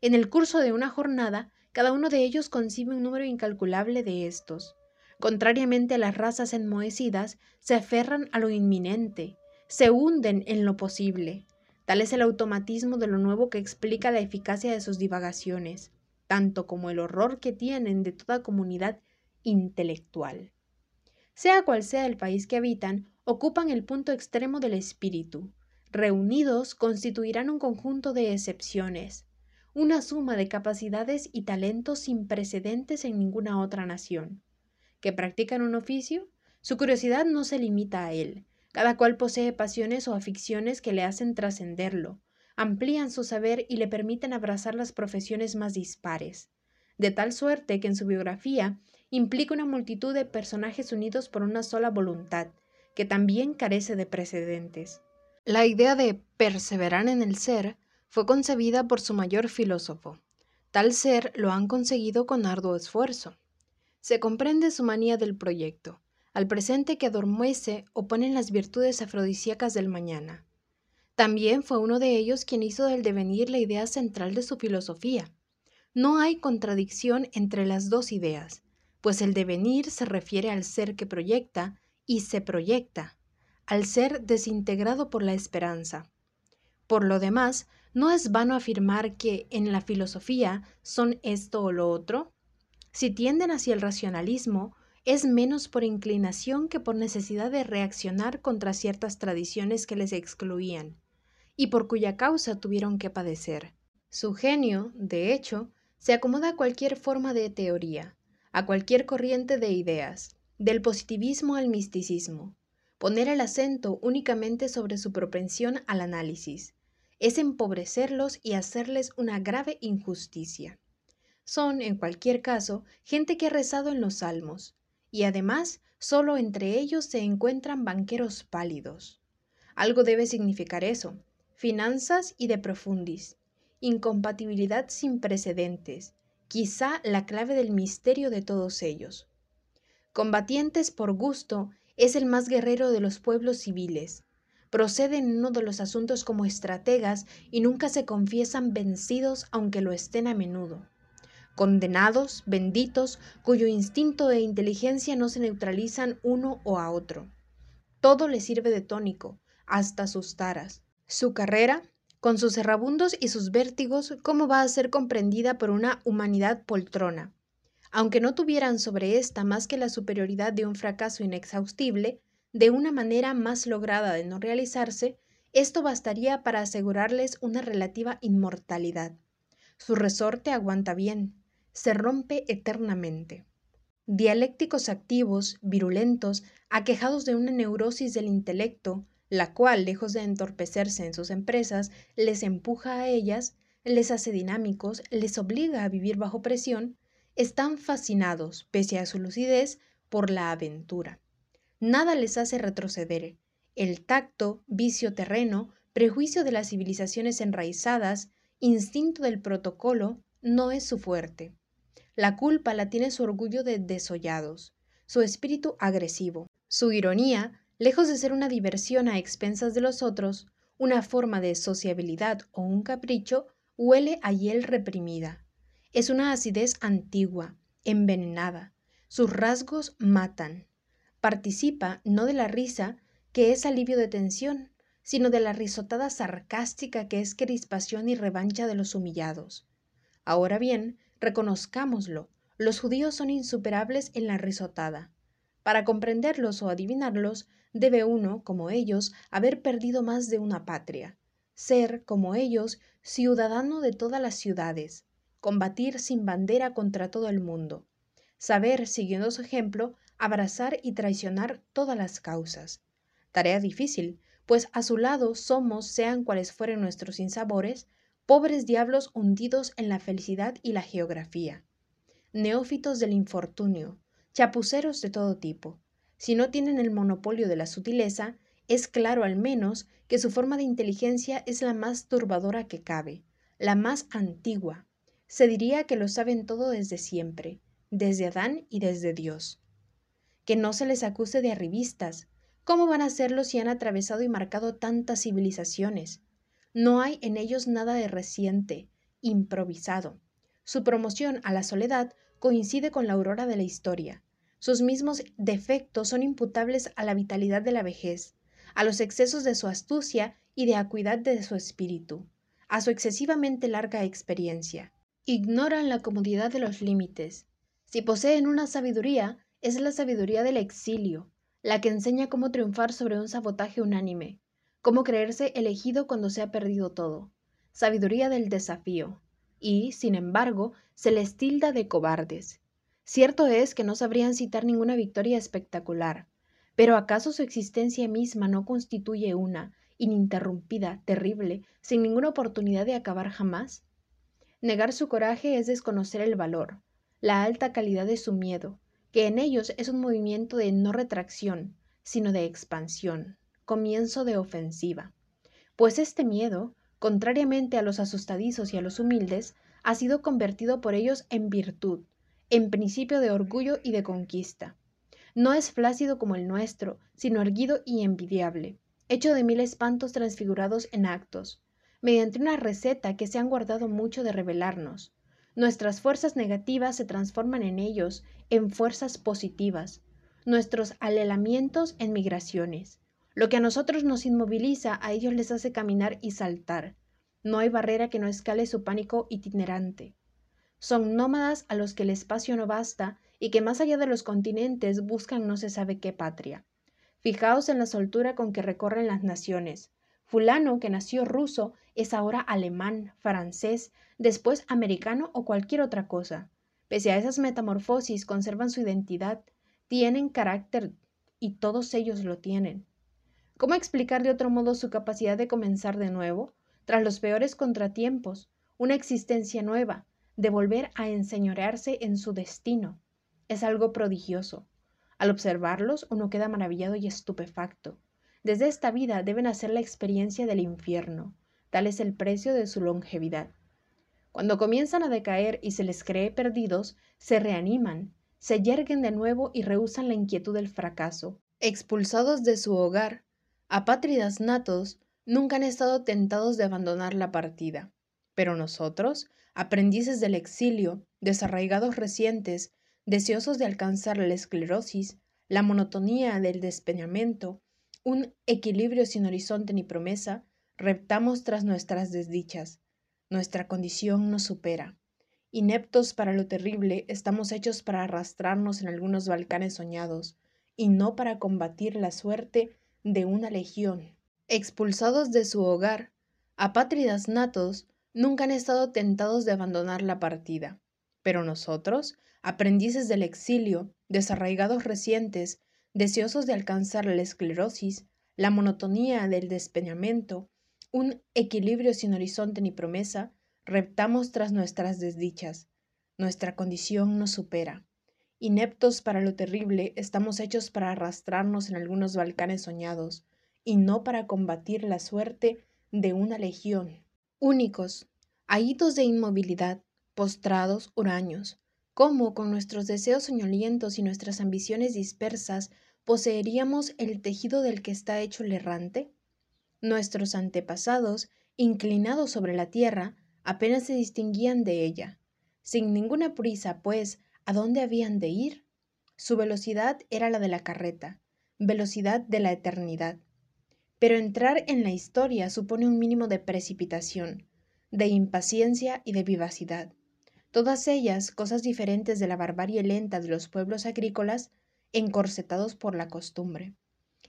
S1: En el curso de una jornada, cada uno de ellos concibe un número incalculable de estos. Contrariamente a las razas enmohecidas, se aferran a lo inminente, se hunden en lo posible. Tal es el automatismo de lo nuevo que explica la eficacia de sus divagaciones, tanto como el horror que tienen de toda comunidad intelectual. Sea cual sea el país que habitan, ocupan el punto extremo del espíritu. Reunidos constituirán un conjunto de excepciones, una suma de capacidades y talentos sin precedentes en ninguna otra nación. ¿Que practican un oficio? Su curiosidad no se limita a él. Cada cual posee pasiones o aficiones que le hacen trascenderlo, amplían su saber y le permiten abrazar las profesiones más dispares. De tal suerte que en su biografía implica una multitud de personajes unidos por una sola voluntad, que también carece de precedentes. La idea de perseverar en el ser fue concebida por su mayor filósofo. Tal ser lo han conseguido con arduo esfuerzo. Se comprende su manía del proyecto, al presente que adormece o pone las virtudes afrodisíacas del mañana. También fue uno de ellos quien hizo del devenir la idea central de su filosofía. No hay contradicción entre las dos ideas, pues el devenir se refiere al ser que proyecta y se proyecta, al ser desintegrado por la esperanza. Por lo demás, no es vano afirmar que en la filosofía son esto o lo otro. Si tienden hacia el racionalismo, es menos por inclinación que por necesidad de reaccionar contra ciertas tradiciones que les excluían, y por cuya causa tuvieron que padecer. Su genio, de hecho, se acomoda a cualquier forma de teoría, a cualquier corriente de ideas, del positivismo al misticismo. Poner el acento únicamente sobre su propensión al análisis es empobrecerlos y hacerles una grave injusticia. Son, en cualquier caso, gente que ha rezado en los salmos, y además solo entre ellos se encuentran banqueros pálidos. Algo debe significar eso. Finanzas y de profundis. Incompatibilidad sin precedentes. Quizá la clave del misterio de todos ellos. Combatientes por gusto es el más guerrero de los pueblos civiles. Proceden en uno de los asuntos como estrategas y nunca se confiesan vencidos aunque lo estén a menudo condenados, benditos, cuyo instinto e inteligencia no se neutralizan uno o a otro. Todo le sirve de tónico, hasta sus taras. Su carrera, con sus errabundos y sus vértigos, ¿cómo va a ser comprendida por una humanidad poltrona? Aunque no tuvieran sobre ésta más que la superioridad de un fracaso inexhaustible, de una manera más lograda de no realizarse, esto bastaría para asegurarles una relativa inmortalidad. Su resorte aguanta bien, se rompe eternamente. Dialécticos activos, virulentos, aquejados de una neurosis del intelecto, la cual, lejos de entorpecerse en sus empresas, les empuja a ellas, les hace dinámicos, les obliga a vivir bajo presión, están fascinados, pese a su lucidez, por la aventura. Nada les hace retroceder. El tacto, vicio terreno, prejuicio de las civilizaciones enraizadas, instinto del protocolo, no es su fuerte. La culpa la tiene su orgullo de desollados, su espíritu agresivo, su ironía, lejos de ser una diversión a expensas de los otros, una forma de sociabilidad o un capricho, huele a hiel reprimida. Es una acidez antigua, envenenada. Sus rasgos matan. Participa no de la risa, que es alivio de tensión, sino de la risotada sarcástica que es crispación y revancha de los humillados. Ahora bien, Reconozcámoslo, los judíos son insuperables en la risotada. Para comprenderlos o adivinarlos, debe uno, como ellos, haber perdido más de una patria, ser, como ellos, ciudadano de todas las ciudades, combatir sin bandera contra todo el mundo, saber, siguiendo su ejemplo, abrazar y traicionar todas las causas. Tarea difícil, pues a su lado somos, sean cuales fueren nuestros sinsabores, pobres diablos hundidos en la felicidad y la geografía, neófitos del infortunio, chapuceros de todo tipo. Si no tienen el monopolio de la sutileza, es claro al menos que su forma de inteligencia es la más turbadora que cabe, la más antigua. Se diría que lo saben todo desde siempre, desde Adán y desde Dios. Que no se les acuse de arribistas. ¿Cómo van a hacerlo si han atravesado y marcado tantas civilizaciones? No hay en ellos nada de reciente, improvisado. Su promoción a la soledad coincide con la aurora de la historia. Sus mismos defectos son imputables a la vitalidad de la vejez, a los excesos de su astucia y de acuidad de su espíritu, a su excesivamente larga experiencia. Ignoran la comodidad de los límites. Si poseen una sabiduría, es la sabiduría del exilio, la que enseña cómo triunfar sobre un sabotaje unánime, cómo creerse elegido cuando se ha perdido todo, sabiduría del desafío, y, sin embargo, se les tilda de cobardes. Cierto es que no sabrían citar ninguna victoria espectacular, pero ¿acaso su existencia misma no constituye una, ininterrumpida, terrible, sin ninguna oportunidad de acabar jamás? Negar su coraje es desconocer el valor, la alta calidad de su miedo, que en ellos es un movimiento de no retracción, sino de expansión comienzo de ofensiva, pues este miedo, contrariamente a los asustadizos y a los humildes, ha sido convertido por ellos en virtud, en principio de orgullo y de conquista. No es flácido como el nuestro, sino erguido y envidiable, hecho de mil espantos transfigurados en actos, mediante una receta que se han guardado mucho de revelarnos. Nuestras fuerzas negativas se transforman en ellos en fuerzas positivas, nuestros alelamientos en migraciones. Lo que a nosotros nos inmoviliza, a ellos les hace caminar y saltar. No hay barrera que no escale su pánico itinerante. Son nómadas a los que el espacio no basta y que más allá de los continentes buscan no se sabe qué patria. Fijaos en la soltura con que recorren las naciones. Fulano, que nació ruso, es ahora alemán, francés, después americano o cualquier otra cosa. Pese a esas metamorfosis, conservan su identidad, tienen carácter y todos ellos lo tienen. ¿Cómo explicar de otro modo su capacidad de comenzar de nuevo, tras los peores contratiempos, una existencia nueva, de volver a enseñorearse en su destino? Es algo prodigioso. Al observarlos uno queda maravillado y estupefacto. Desde esta vida deben hacer la experiencia del infierno. Tal es el precio de su longevidad. Cuando comienzan a decaer y se les cree perdidos, se reaniman, se yerguen de nuevo y rehusan la inquietud del fracaso. Expulsados de su hogar, apátridas natos, nunca han estado tentados de abandonar la partida. Pero nosotros, aprendices del exilio, desarraigados recientes, deseosos de alcanzar la esclerosis, la monotonía del despeñamiento, un equilibrio sin horizonte ni promesa, reptamos tras nuestras desdichas. Nuestra condición nos supera. Ineptos para lo terrible, estamos hechos para arrastrarnos en algunos balcanes soñados, y no para combatir la suerte de una legión. Expulsados de su hogar, apátridas natos, nunca han estado tentados de abandonar la partida. Pero nosotros, aprendices del exilio, desarraigados recientes, deseosos de alcanzar la esclerosis, la monotonía del despeñamiento, un equilibrio sin horizonte ni promesa, reptamos tras nuestras desdichas. Nuestra condición nos supera. Ineptos para lo terrible, estamos hechos para arrastrarnos en algunos balcanes soñados, y no para combatir la suerte de una legión. Únicos, ahitos de inmovilidad, postrados, huraños, ¿cómo con nuestros deseos soñolientos y nuestras ambiciones dispersas poseeríamos el tejido del que está hecho el errante? Nuestros antepasados, inclinados sobre la tierra, apenas se distinguían de ella. Sin ninguna prisa, pues, ¿a dónde habían de ir? Su velocidad era la de la carreta, velocidad de la eternidad. Pero entrar en la historia supone un mínimo de precipitación, de impaciencia y de vivacidad. Todas ellas cosas diferentes de la barbarie lenta de los pueblos agrícolas encorsetados por la costumbre.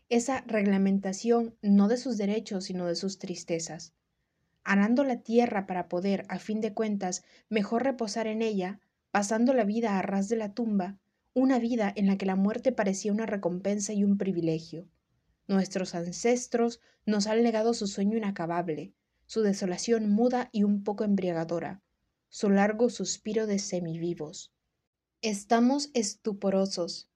S1: Esa reglamentación no de sus derechos, sino de sus tristezas arando la tierra para poder, a fin de cuentas, mejor reposar en ella, pasando la vida a ras de la tumba, una vida en la que la muerte parecía una recompensa y un privilegio. Nuestros ancestros nos han legado su sueño inacabable, su desolación muda y un poco embriagadora, su largo suspiro de semivivos. Estamos estuporosos.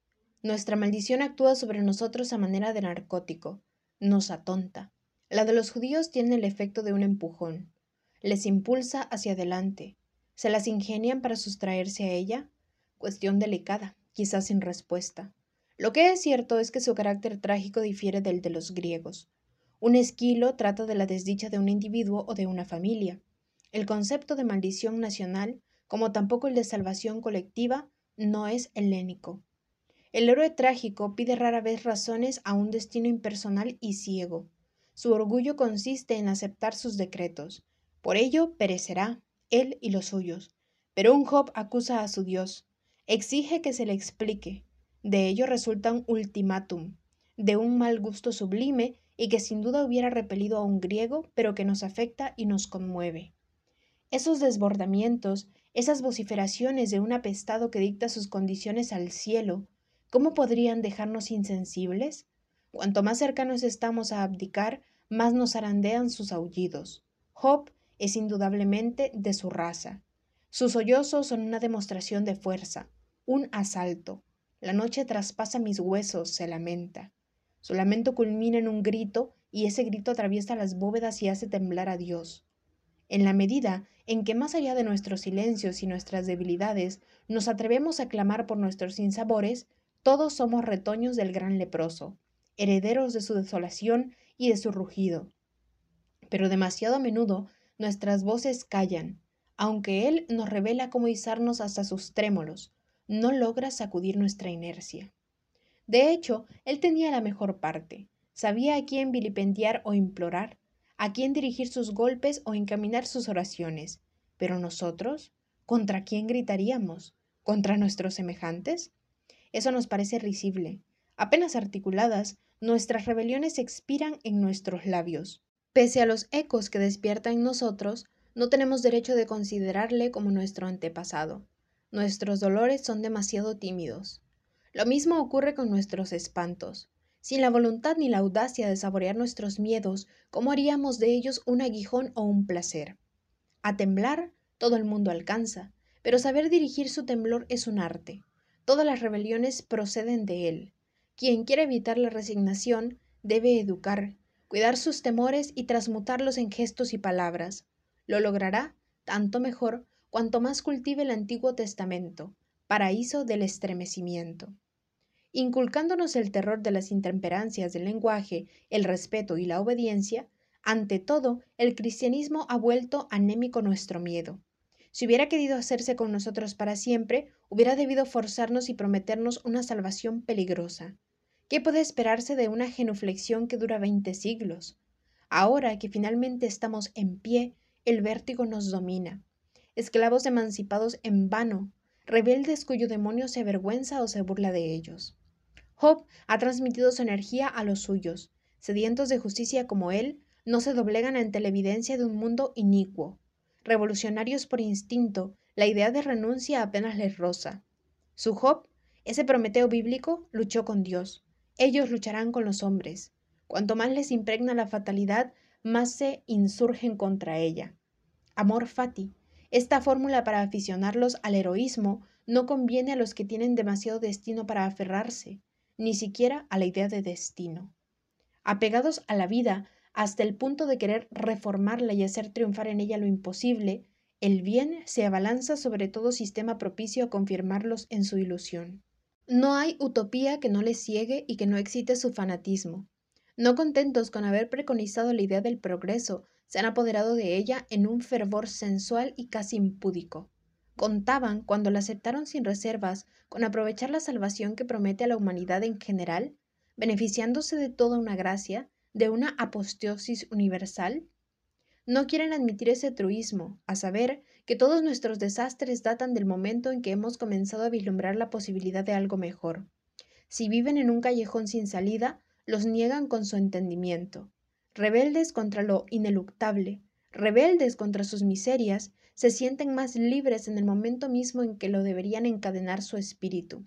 S1: Nuestra maldición actúa sobre nosotros a manera de narcótico, nos atonta, la de los judíos tiene el efecto de un empujón. Les impulsa hacia adelante. ¿Se las ingenian para sustraerse a ella? Cuestión delicada, quizás sin respuesta. Lo que es cierto es que su carácter trágico difiere del de los griegos. Un esquilo trata de la desdicha de un individuo o de una familia. El concepto de maldición nacional, como tampoco el de salvación colectiva, no es helénico. El héroe trágico pide rara vez razones a un destino impersonal y ciego. Su orgullo consiste en aceptar sus decretos. Por ello perecerá, él y los suyos. Pero un Job acusa a su Dios, exige que se le explique. De ello resulta un ultimátum, de un mal gusto sublime y que sin duda hubiera repelido a un griego, pero que nos afecta y nos conmueve. Esos desbordamientos, esas vociferaciones de un apestado que dicta sus condiciones al cielo, ¿cómo podrían dejarnos insensibles? Cuanto más cercanos estamos a abdicar, más nos arandean sus aullidos. Job es indudablemente de su raza. Sus sollozos son una demostración de fuerza, un asalto. La noche traspasa mis huesos, se lamenta. Su lamento culmina en un grito y ese grito atraviesa las bóvedas y hace temblar a Dios. En la medida en que más allá de nuestros silencios y nuestras debilidades nos atrevemos a clamar por nuestros sinsabores, todos somos retoños del gran leproso, herederos de su desolación y de su rugido. Pero demasiado a menudo nuestras voces callan, aunque Él nos revela cómo izarnos hasta sus trémolos, no logra sacudir nuestra inercia. De hecho, Él tenía la mejor parte, sabía a quién vilipendiar o implorar, a quién dirigir sus golpes o encaminar sus oraciones. Pero nosotros, ¿contra quién gritaríamos? ¿Contra nuestros semejantes? Eso nos parece risible. Apenas articuladas, nuestras rebeliones expiran en nuestros labios. Pese a los ecos que despierta en nosotros, no tenemos derecho de considerarle como nuestro antepasado. Nuestros dolores son demasiado tímidos. Lo mismo ocurre con nuestros espantos. Sin la voluntad ni la audacia de saborear nuestros miedos, ¿cómo haríamos de ellos un aguijón o un placer? A temblar, todo el mundo alcanza, pero saber dirigir su temblor es un arte. Todas las rebeliones proceden de él. Quien quiere evitar la resignación debe educar, cuidar sus temores y transmutarlos en gestos y palabras. Lo logrará tanto mejor cuanto más cultive el Antiguo Testamento, paraíso del estremecimiento inculcándonos el terror de las intemperancias del lenguaje, el respeto y la obediencia, ante todo, el cristianismo ha vuelto anémico nuestro miedo. Si hubiera querido hacerse con nosotros para siempre, hubiera debido forzarnos y prometernos una salvación peligrosa. ¿Qué puede esperarse de una genuflexión que dura veinte siglos? Ahora que finalmente estamos en pie, el vértigo nos domina. Esclavos emancipados en vano, rebeldes cuyo demonio se avergüenza o se burla de ellos. Job ha transmitido su energía a los suyos. Sedientos de justicia como él, no se doblegan ante la evidencia de un mundo inicuo. Revolucionarios por instinto, la idea de renuncia apenas les roza. Su Job, ese Prometeo bíblico, luchó con Dios. Ellos lucharán con los hombres. Cuanto más les impregna la fatalidad, más se insurgen contra ella. Amor fati. Esta fórmula para aficionarlos al heroísmo no conviene a los que tienen demasiado destino para aferrarse ni siquiera a la idea de destino. Apegados a la vida hasta el punto de querer reformarla y hacer triunfar en ella lo imposible, el bien se abalanza sobre todo sistema propicio a confirmarlos en su ilusión. No hay utopía que no les ciegue y que no excite su fanatismo. No contentos con haber preconizado la idea del progreso, se han apoderado de ella en un fervor sensual y casi impúdico. Contaban, cuando la aceptaron sin reservas, con aprovechar la salvación que promete a la humanidad en general, beneficiándose de toda una gracia, de una aposteosis universal. No quieren admitir ese truismo, a saber, que todos nuestros desastres datan del momento en que hemos comenzado a vislumbrar la posibilidad de algo mejor. Si viven en un callejón sin salida, los niegan con su entendimiento. Rebeldes contra lo ineluctable, rebeldes contra sus miserias, se sienten más libres en el momento mismo en que lo deberían encadenar su espíritu.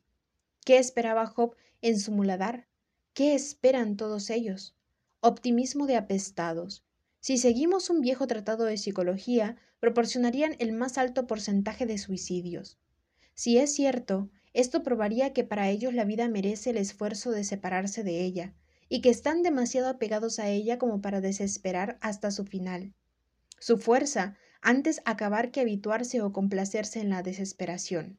S1: ¿Qué esperaba Job en su muladar? ¿Qué esperan todos ellos? Optimismo de apestados. Si seguimos un viejo tratado de psicología, proporcionarían el más alto porcentaje de suicidios. Si es cierto, esto probaría que para ellos la vida merece el esfuerzo de separarse de ella, y que están demasiado apegados a ella como para desesperar hasta su final. Su fuerza antes acabar que habituarse o complacerse en la desesperación.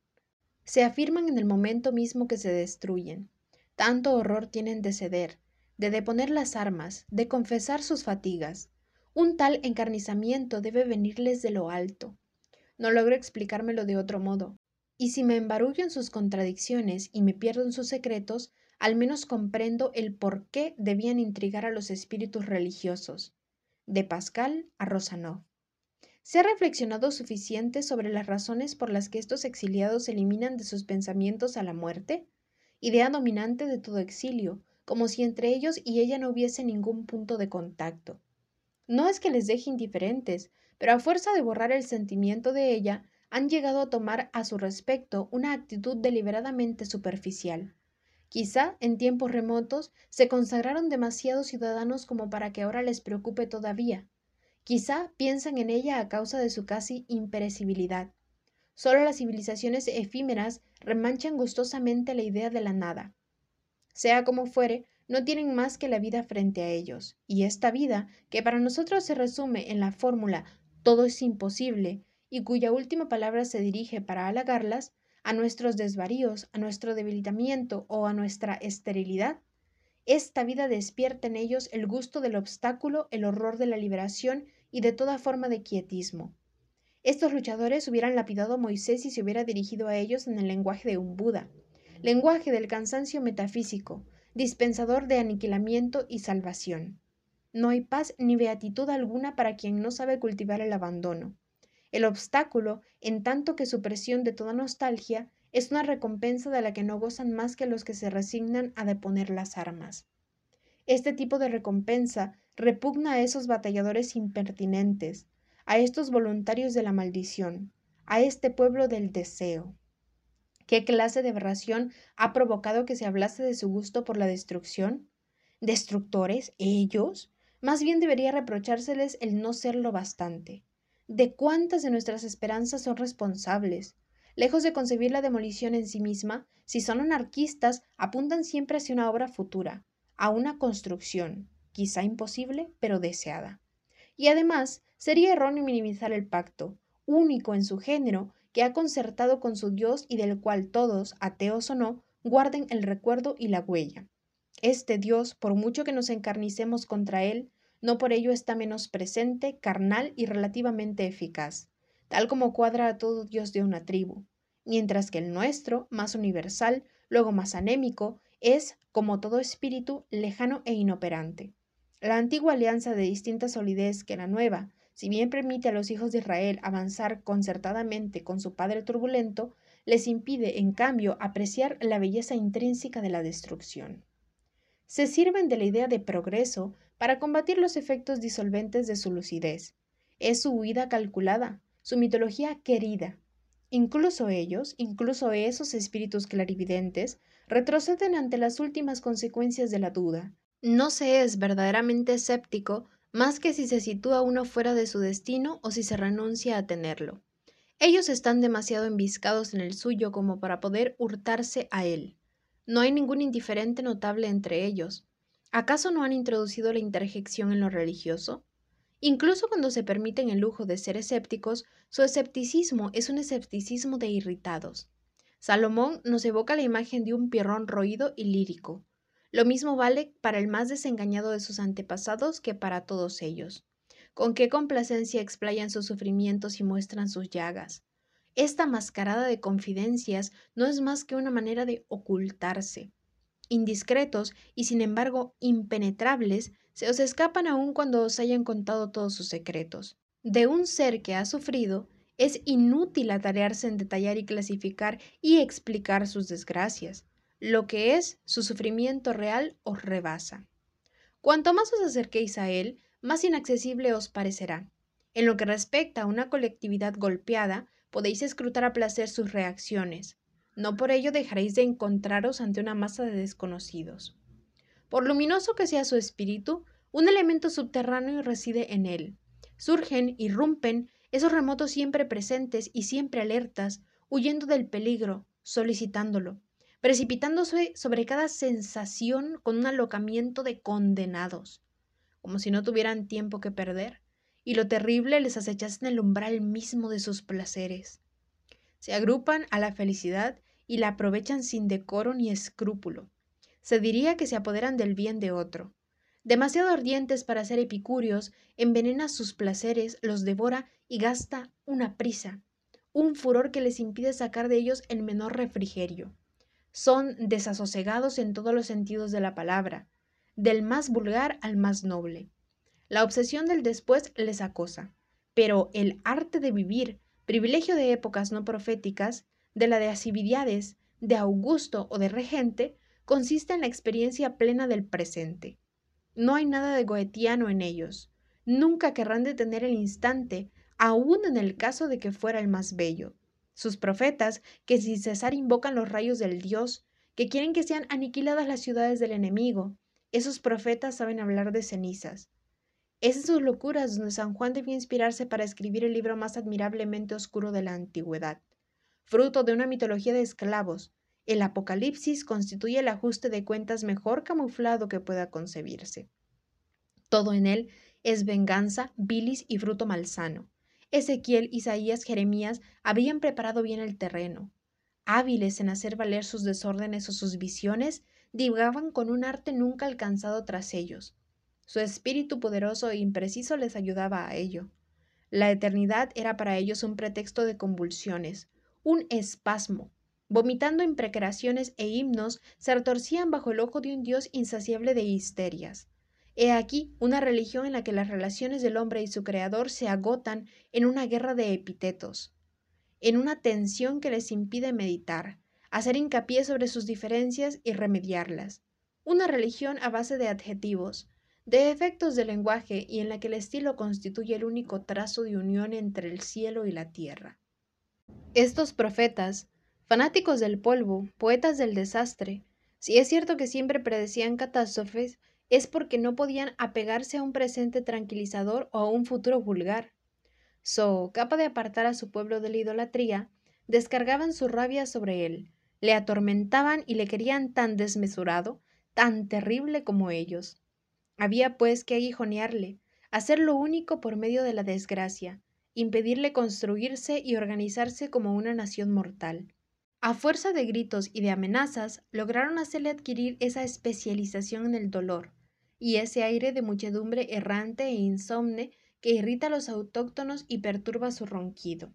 S1: Se afirman en el momento mismo que se destruyen. Tanto horror tienen de ceder, de deponer las armas, de confesar sus fatigas. Un tal encarnizamiento debe venirles de lo alto. No logro explicármelo de otro modo. Y si me embarullo en sus contradicciones y me pierdo en sus secretos, al menos comprendo el por qué debían intrigar a los espíritus religiosos. De Pascal a Rosanov. ¿Se ha reflexionado suficiente sobre las razones por las que estos exiliados eliminan de sus pensamientos a la muerte? Idea dominante de todo exilio, como si entre ellos y ella no hubiese ningún punto de contacto. No es que les deje indiferentes, pero a fuerza de borrar el sentimiento de ella, han llegado a tomar a su respecto una actitud deliberadamente superficial. Quizá en tiempos remotos se consagraron demasiados ciudadanos como para que ahora les preocupe todavía, Quizá piensan en ella a causa de su casi imperecibilidad. Solo las civilizaciones efímeras remanchan gustosamente la idea de la nada. Sea como fuere, no tienen más que la vida frente a ellos, y esta vida, que para nosotros se resume en la fórmula todo es imposible y cuya última palabra se dirige para halagarlas a nuestros desvaríos, a nuestro debilitamiento o a nuestra esterilidad, esta vida despierta en ellos el gusto del obstáculo, el horror de la liberación y de toda forma de quietismo. Estos luchadores hubieran lapidado a Moisés si se hubiera dirigido a ellos en el lenguaje de un Buda, lenguaje del cansancio metafísico, dispensador de aniquilamiento y salvación. No hay paz ni beatitud alguna para quien no sabe cultivar el abandono. El obstáculo, en tanto que supresión de toda nostalgia, es una recompensa de la que no gozan más que los que se resignan a deponer las armas. Este tipo de recompensa repugna a esos batalladores impertinentes, a estos voluntarios de la maldición, a este pueblo del deseo. ¿Qué clase de aberración ha provocado que se hablase de su gusto por la destrucción? ¿Destructores? ¿Ellos? Más bien debería reprochárseles el no serlo bastante. ¿De cuántas de nuestras esperanzas son responsables? Lejos de concebir la demolición en sí misma, si son anarquistas, apuntan siempre hacia una obra futura, a una construcción, quizá imposible, pero deseada. Y además, sería erróneo minimizar el pacto, único en su género, ha concertado con su Dios y del cual todos, ateos o no, guarden el recuerdo y la huella. Este Dios, por mucho que nos encarnicemos contra él, no por ello está menos presente, carnal y relativamente eficaz tal como cuadra a todo Dios de una tribu, mientras que el nuestro, más universal, luego más anémico, es, como todo espíritu, lejano e inoperante. La antigua alianza de distinta solidez que la nueva, si bien permite a los hijos de Israel avanzar concertadamente con su padre turbulento, les impide, en cambio, apreciar la belleza intrínseca de la destrucción. Se sirven de la idea de progreso para combatir los efectos disolventes de su lucidez. Es su huida calculada, su mitología querida. Incluso ellos, incluso esos espíritus clarividentes, retroceden ante las últimas consecuencias de la duda. No se es verdaderamente escéptico más que si se sitúa uno fuera de su destino o si se renuncia a tenerlo. Ellos están demasiado embiscados en el suyo como para poder hurtarse a él. No hay ningún indiferente notable entre ellos. ¿Acaso no han introducido la interjección en lo religioso? Incluso cuando se permiten el lujo de ser escépticos, su escepticismo es un escepticismo de irritados. Salomón nos evoca la imagen de un pierrón roído y lírico. Lo mismo vale para el más desengañado de sus antepasados que para todos ellos. Con qué complacencia explayan sus sufrimientos y muestran sus llagas. Esta mascarada de confidencias no es más que una manera de ocultarse. Indiscretos y sin embargo impenetrables, se os escapan aún cuando os hayan contado todos sus secretos. De un ser que ha sufrido, es inútil atarearse en detallar y clasificar y explicar sus desgracias. Lo que es su sufrimiento real os rebasa. Cuanto más os acerquéis a él, más inaccesible os parecerá. En lo que respecta a una colectividad golpeada, podéis escrutar a placer sus reacciones. No por ello dejaréis de encontraros ante una masa de desconocidos. Por luminoso que sea su espíritu, un elemento subterráneo reside en él. Surgen, irrumpen, esos remotos siempre presentes y siempre alertas, huyendo del peligro, solicitándolo, precipitándose sobre cada sensación con un alocamiento de condenados, como si no tuvieran tiempo que perder, y lo terrible les acechase en el umbral mismo de sus placeres. Se agrupan a la felicidad y la aprovechan sin decoro ni escrúpulo se diría que se apoderan del bien de otro. Demasiado ardientes para ser epicúreos, envenena sus placeres, los devora y gasta una prisa, un furor que les impide sacar de ellos el menor refrigerio. Son desasosegados en todos los sentidos de la palabra, del más vulgar al más noble. La obsesión del después les acosa, pero el arte de vivir, privilegio de épocas no proféticas, de la de Asividiades, de Augusto o de Regente, consiste en la experiencia plena del presente. No hay nada de goetiano en ellos. Nunca querrán detener el instante, aun en el caso de que fuera el más bello. Sus profetas, que sin cesar invocan los rayos del Dios, que quieren que sean aniquiladas las ciudades del enemigo, esos profetas saben hablar de cenizas. Es en sus locuras donde San Juan debió inspirarse para escribir el libro más admirablemente oscuro de la antigüedad, fruto de una mitología de esclavos, el Apocalipsis constituye el ajuste de cuentas mejor camuflado que pueda concebirse. Todo en él es venganza, bilis y fruto malsano. Ezequiel, Isaías, Jeremías habían preparado bien el terreno. Hábiles en hacer valer sus desórdenes o sus visiones, divagaban con un arte nunca alcanzado tras ellos. Su espíritu poderoso e impreciso les ayudaba a ello. La eternidad era para ellos un pretexto de convulsiones, un espasmo. Vomitando imprecaciones e himnos, se retorcían bajo el ojo de un Dios insaciable de histerias. He aquí una religión en la que las relaciones del hombre y su creador se agotan en una guerra de epítetos, en una tensión que les impide meditar, hacer hincapié sobre sus diferencias y remediarlas. Una religión a base de adjetivos, de efectos del lenguaje y en la que el estilo constituye el único trazo de unión entre el cielo y la tierra. Estos profetas, fanáticos del polvo, poetas del desastre, si es cierto que siempre predecían catástrofes, es porque no podían apegarse a un presente tranquilizador o a un futuro vulgar. So, capaz de apartar a su pueblo de la idolatría, descargaban su rabia sobre él, le atormentaban y le querían tan desmesurado, tan terrible como ellos. Había pues que aguijonearle, hacer lo único por medio de la desgracia, impedirle construirse y organizarse como una nación mortal. A fuerza de gritos y de amenazas, lograron hacerle adquirir esa especialización en el dolor y ese aire de muchedumbre errante e insomne que irrita a los autóctonos y perturba su ronquido.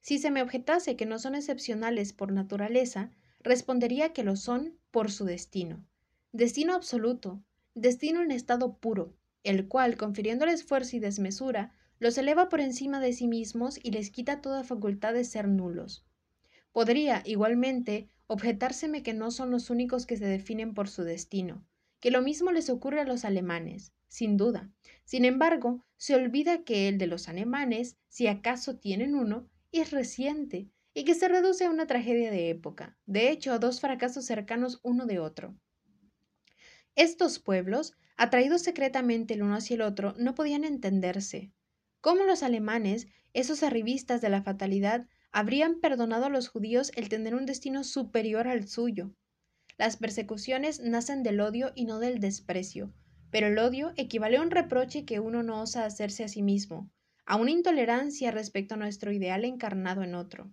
S1: Si se me objetase que no son excepcionales por naturaleza, respondería que lo son por su destino. Destino absoluto, destino en estado puro, el cual, confiriéndole esfuerzo y desmesura, los eleva por encima de sí mismos y les quita toda facultad de ser nulos. Podría, igualmente, objetárseme que no son los únicos que se definen por su destino, que lo mismo les ocurre a los alemanes, sin duda. Sin embargo, se olvida que el de los alemanes, si acaso tienen uno, es reciente y que se reduce a una tragedia de época, de hecho a dos fracasos cercanos uno de otro. Estos pueblos, atraídos secretamente el uno hacia el otro, no podían entenderse. ¿Cómo los alemanes, esos arribistas de la fatalidad, habrían perdonado a los judíos el tener un destino superior al suyo? Las persecuciones nacen del odio y no del desprecio, pero el odio equivale a un reproche que uno no osa hacerse a sí mismo, a una intolerancia respecto a nuestro ideal encarnado en otro.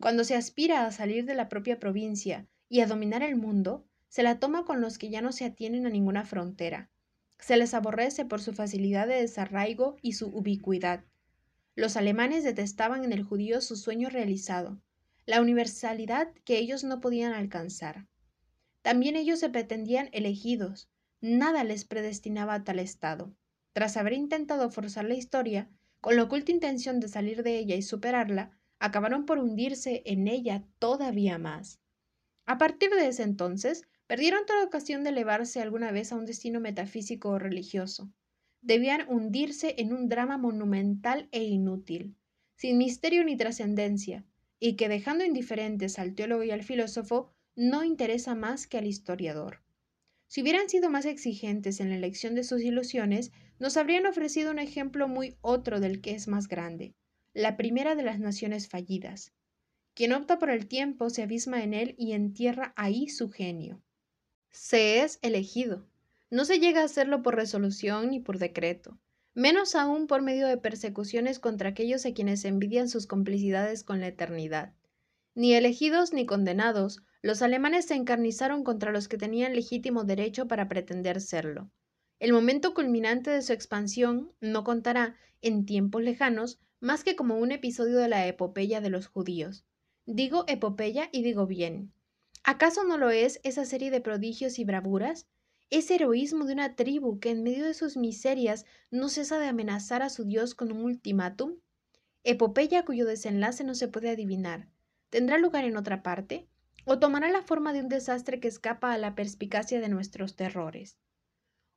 S1: Cuando se aspira a salir de la propia provincia y a dominar el mundo, se la toma con los que ya no se atienen a ninguna frontera. Se les aborrece por su facilidad de desarraigo y su ubicuidad. Los alemanes detestaban en el judío su sueño realizado, la universalidad que ellos no podían alcanzar. También ellos se pretendían elegidos, nada les predestinaba a tal estado. Tras haber intentado forzar la historia, con la oculta intención de salir de ella y superarla, acabaron por hundirse en ella todavía más. A partir de ese entonces, Perdieron toda ocasión de elevarse alguna vez a un destino metafísico o religioso. Debían hundirse en un drama monumental e inútil, sin misterio ni trascendencia, y que dejando indiferentes al teólogo y al filósofo, no interesa más que al historiador. Si hubieran sido más exigentes en la elección de sus ilusiones, nos habrían ofrecido un ejemplo muy otro del que es más grande, la primera de las naciones fallidas. Quien opta por el tiempo se abisma en él y entierra ahí su genio se es elegido. No se llega a hacerlo por resolución ni por decreto, menos aún por medio de persecuciones contra aquellos a quienes envidian sus complicidades con la eternidad. Ni elegidos ni condenados, los alemanes se encarnizaron contra los que tenían legítimo derecho para pretender serlo. El momento culminante de su expansión no contará, en tiempos lejanos, más que como un episodio de la epopeya de los judíos. Digo epopeya y digo bien, ¿Acaso no lo es esa serie de prodigios y bravuras? Ese heroísmo de una tribu que en medio de sus miserias no cesa de amenazar a su Dios con un ultimátum? Epopeya cuyo desenlace no se puede adivinar. ¿Tendrá lugar en otra parte? ¿O tomará la forma de un desastre que escapa a la perspicacia de nuestros terrores?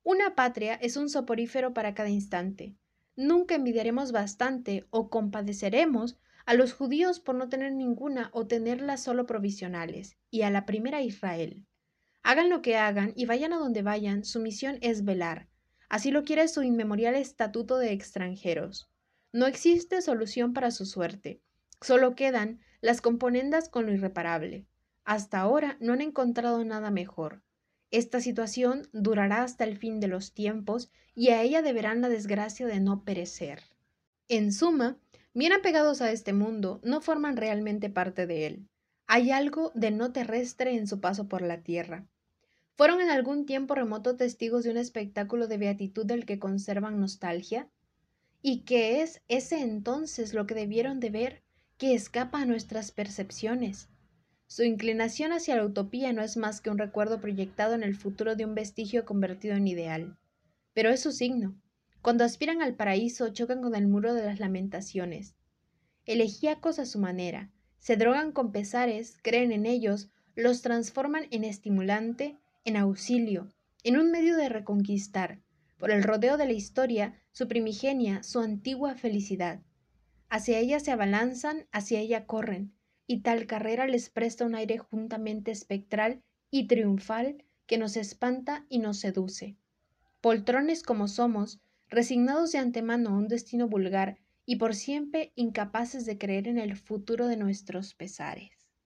S1: Una patria es un soporífero para cada instante. Nunca envidiaremos bastante o compadeceremos a los judíos por no tener ninguna o tenerlas solo provisionales, y a la primera Israel. Hagan lo que hagan y vayan a donde vayan, su misión es velar. Así lo quiere su inmemorial estatuto de extranjeros. No existe solución para su suerte. Solo quedan las componendas con lo irreparable. Hasta ahora no han encontrado nada mejor. Esta situación durará hasta el fin de los tiempos y a ella deberán la desgracia de no perecer. En suma, bien apegados a este mundo, no forman realmente parte de él. Hay algo de no terrestre en su paso por la tierra. ¿Fueron en algún tiempo remoto testigos de un espectáculo de beatitud del que conservan nostalgia? ¿Y qué es ese entonces lo que debieron de ver que escapa a nuestras percepciones? Su inclinación hacia la utopía no es más que un recuerdo proyectado en el futuro de un vestigio convertido en ideal. Pero es su signo. Cuando aspiran al paraíso chocan con el muro de las lamentaciones. Elegíacos a su manera, se drogan con pesares, creen en ellos, los transforman en estimulante, en auxilio, en un medio de reconquistar, por el rodeo de la historia, su primigenia, su antigua felicidad. Hacia ella se abalanzan, hacia ella corren, y tal carrera les presta un aire juntamente espectral y triunfal que nos espanta y nos seduce. Poltrones como somos, resignados de antemano a un destino vulgar y por siempre incapaces de creer en el futuro de nuestros pesares.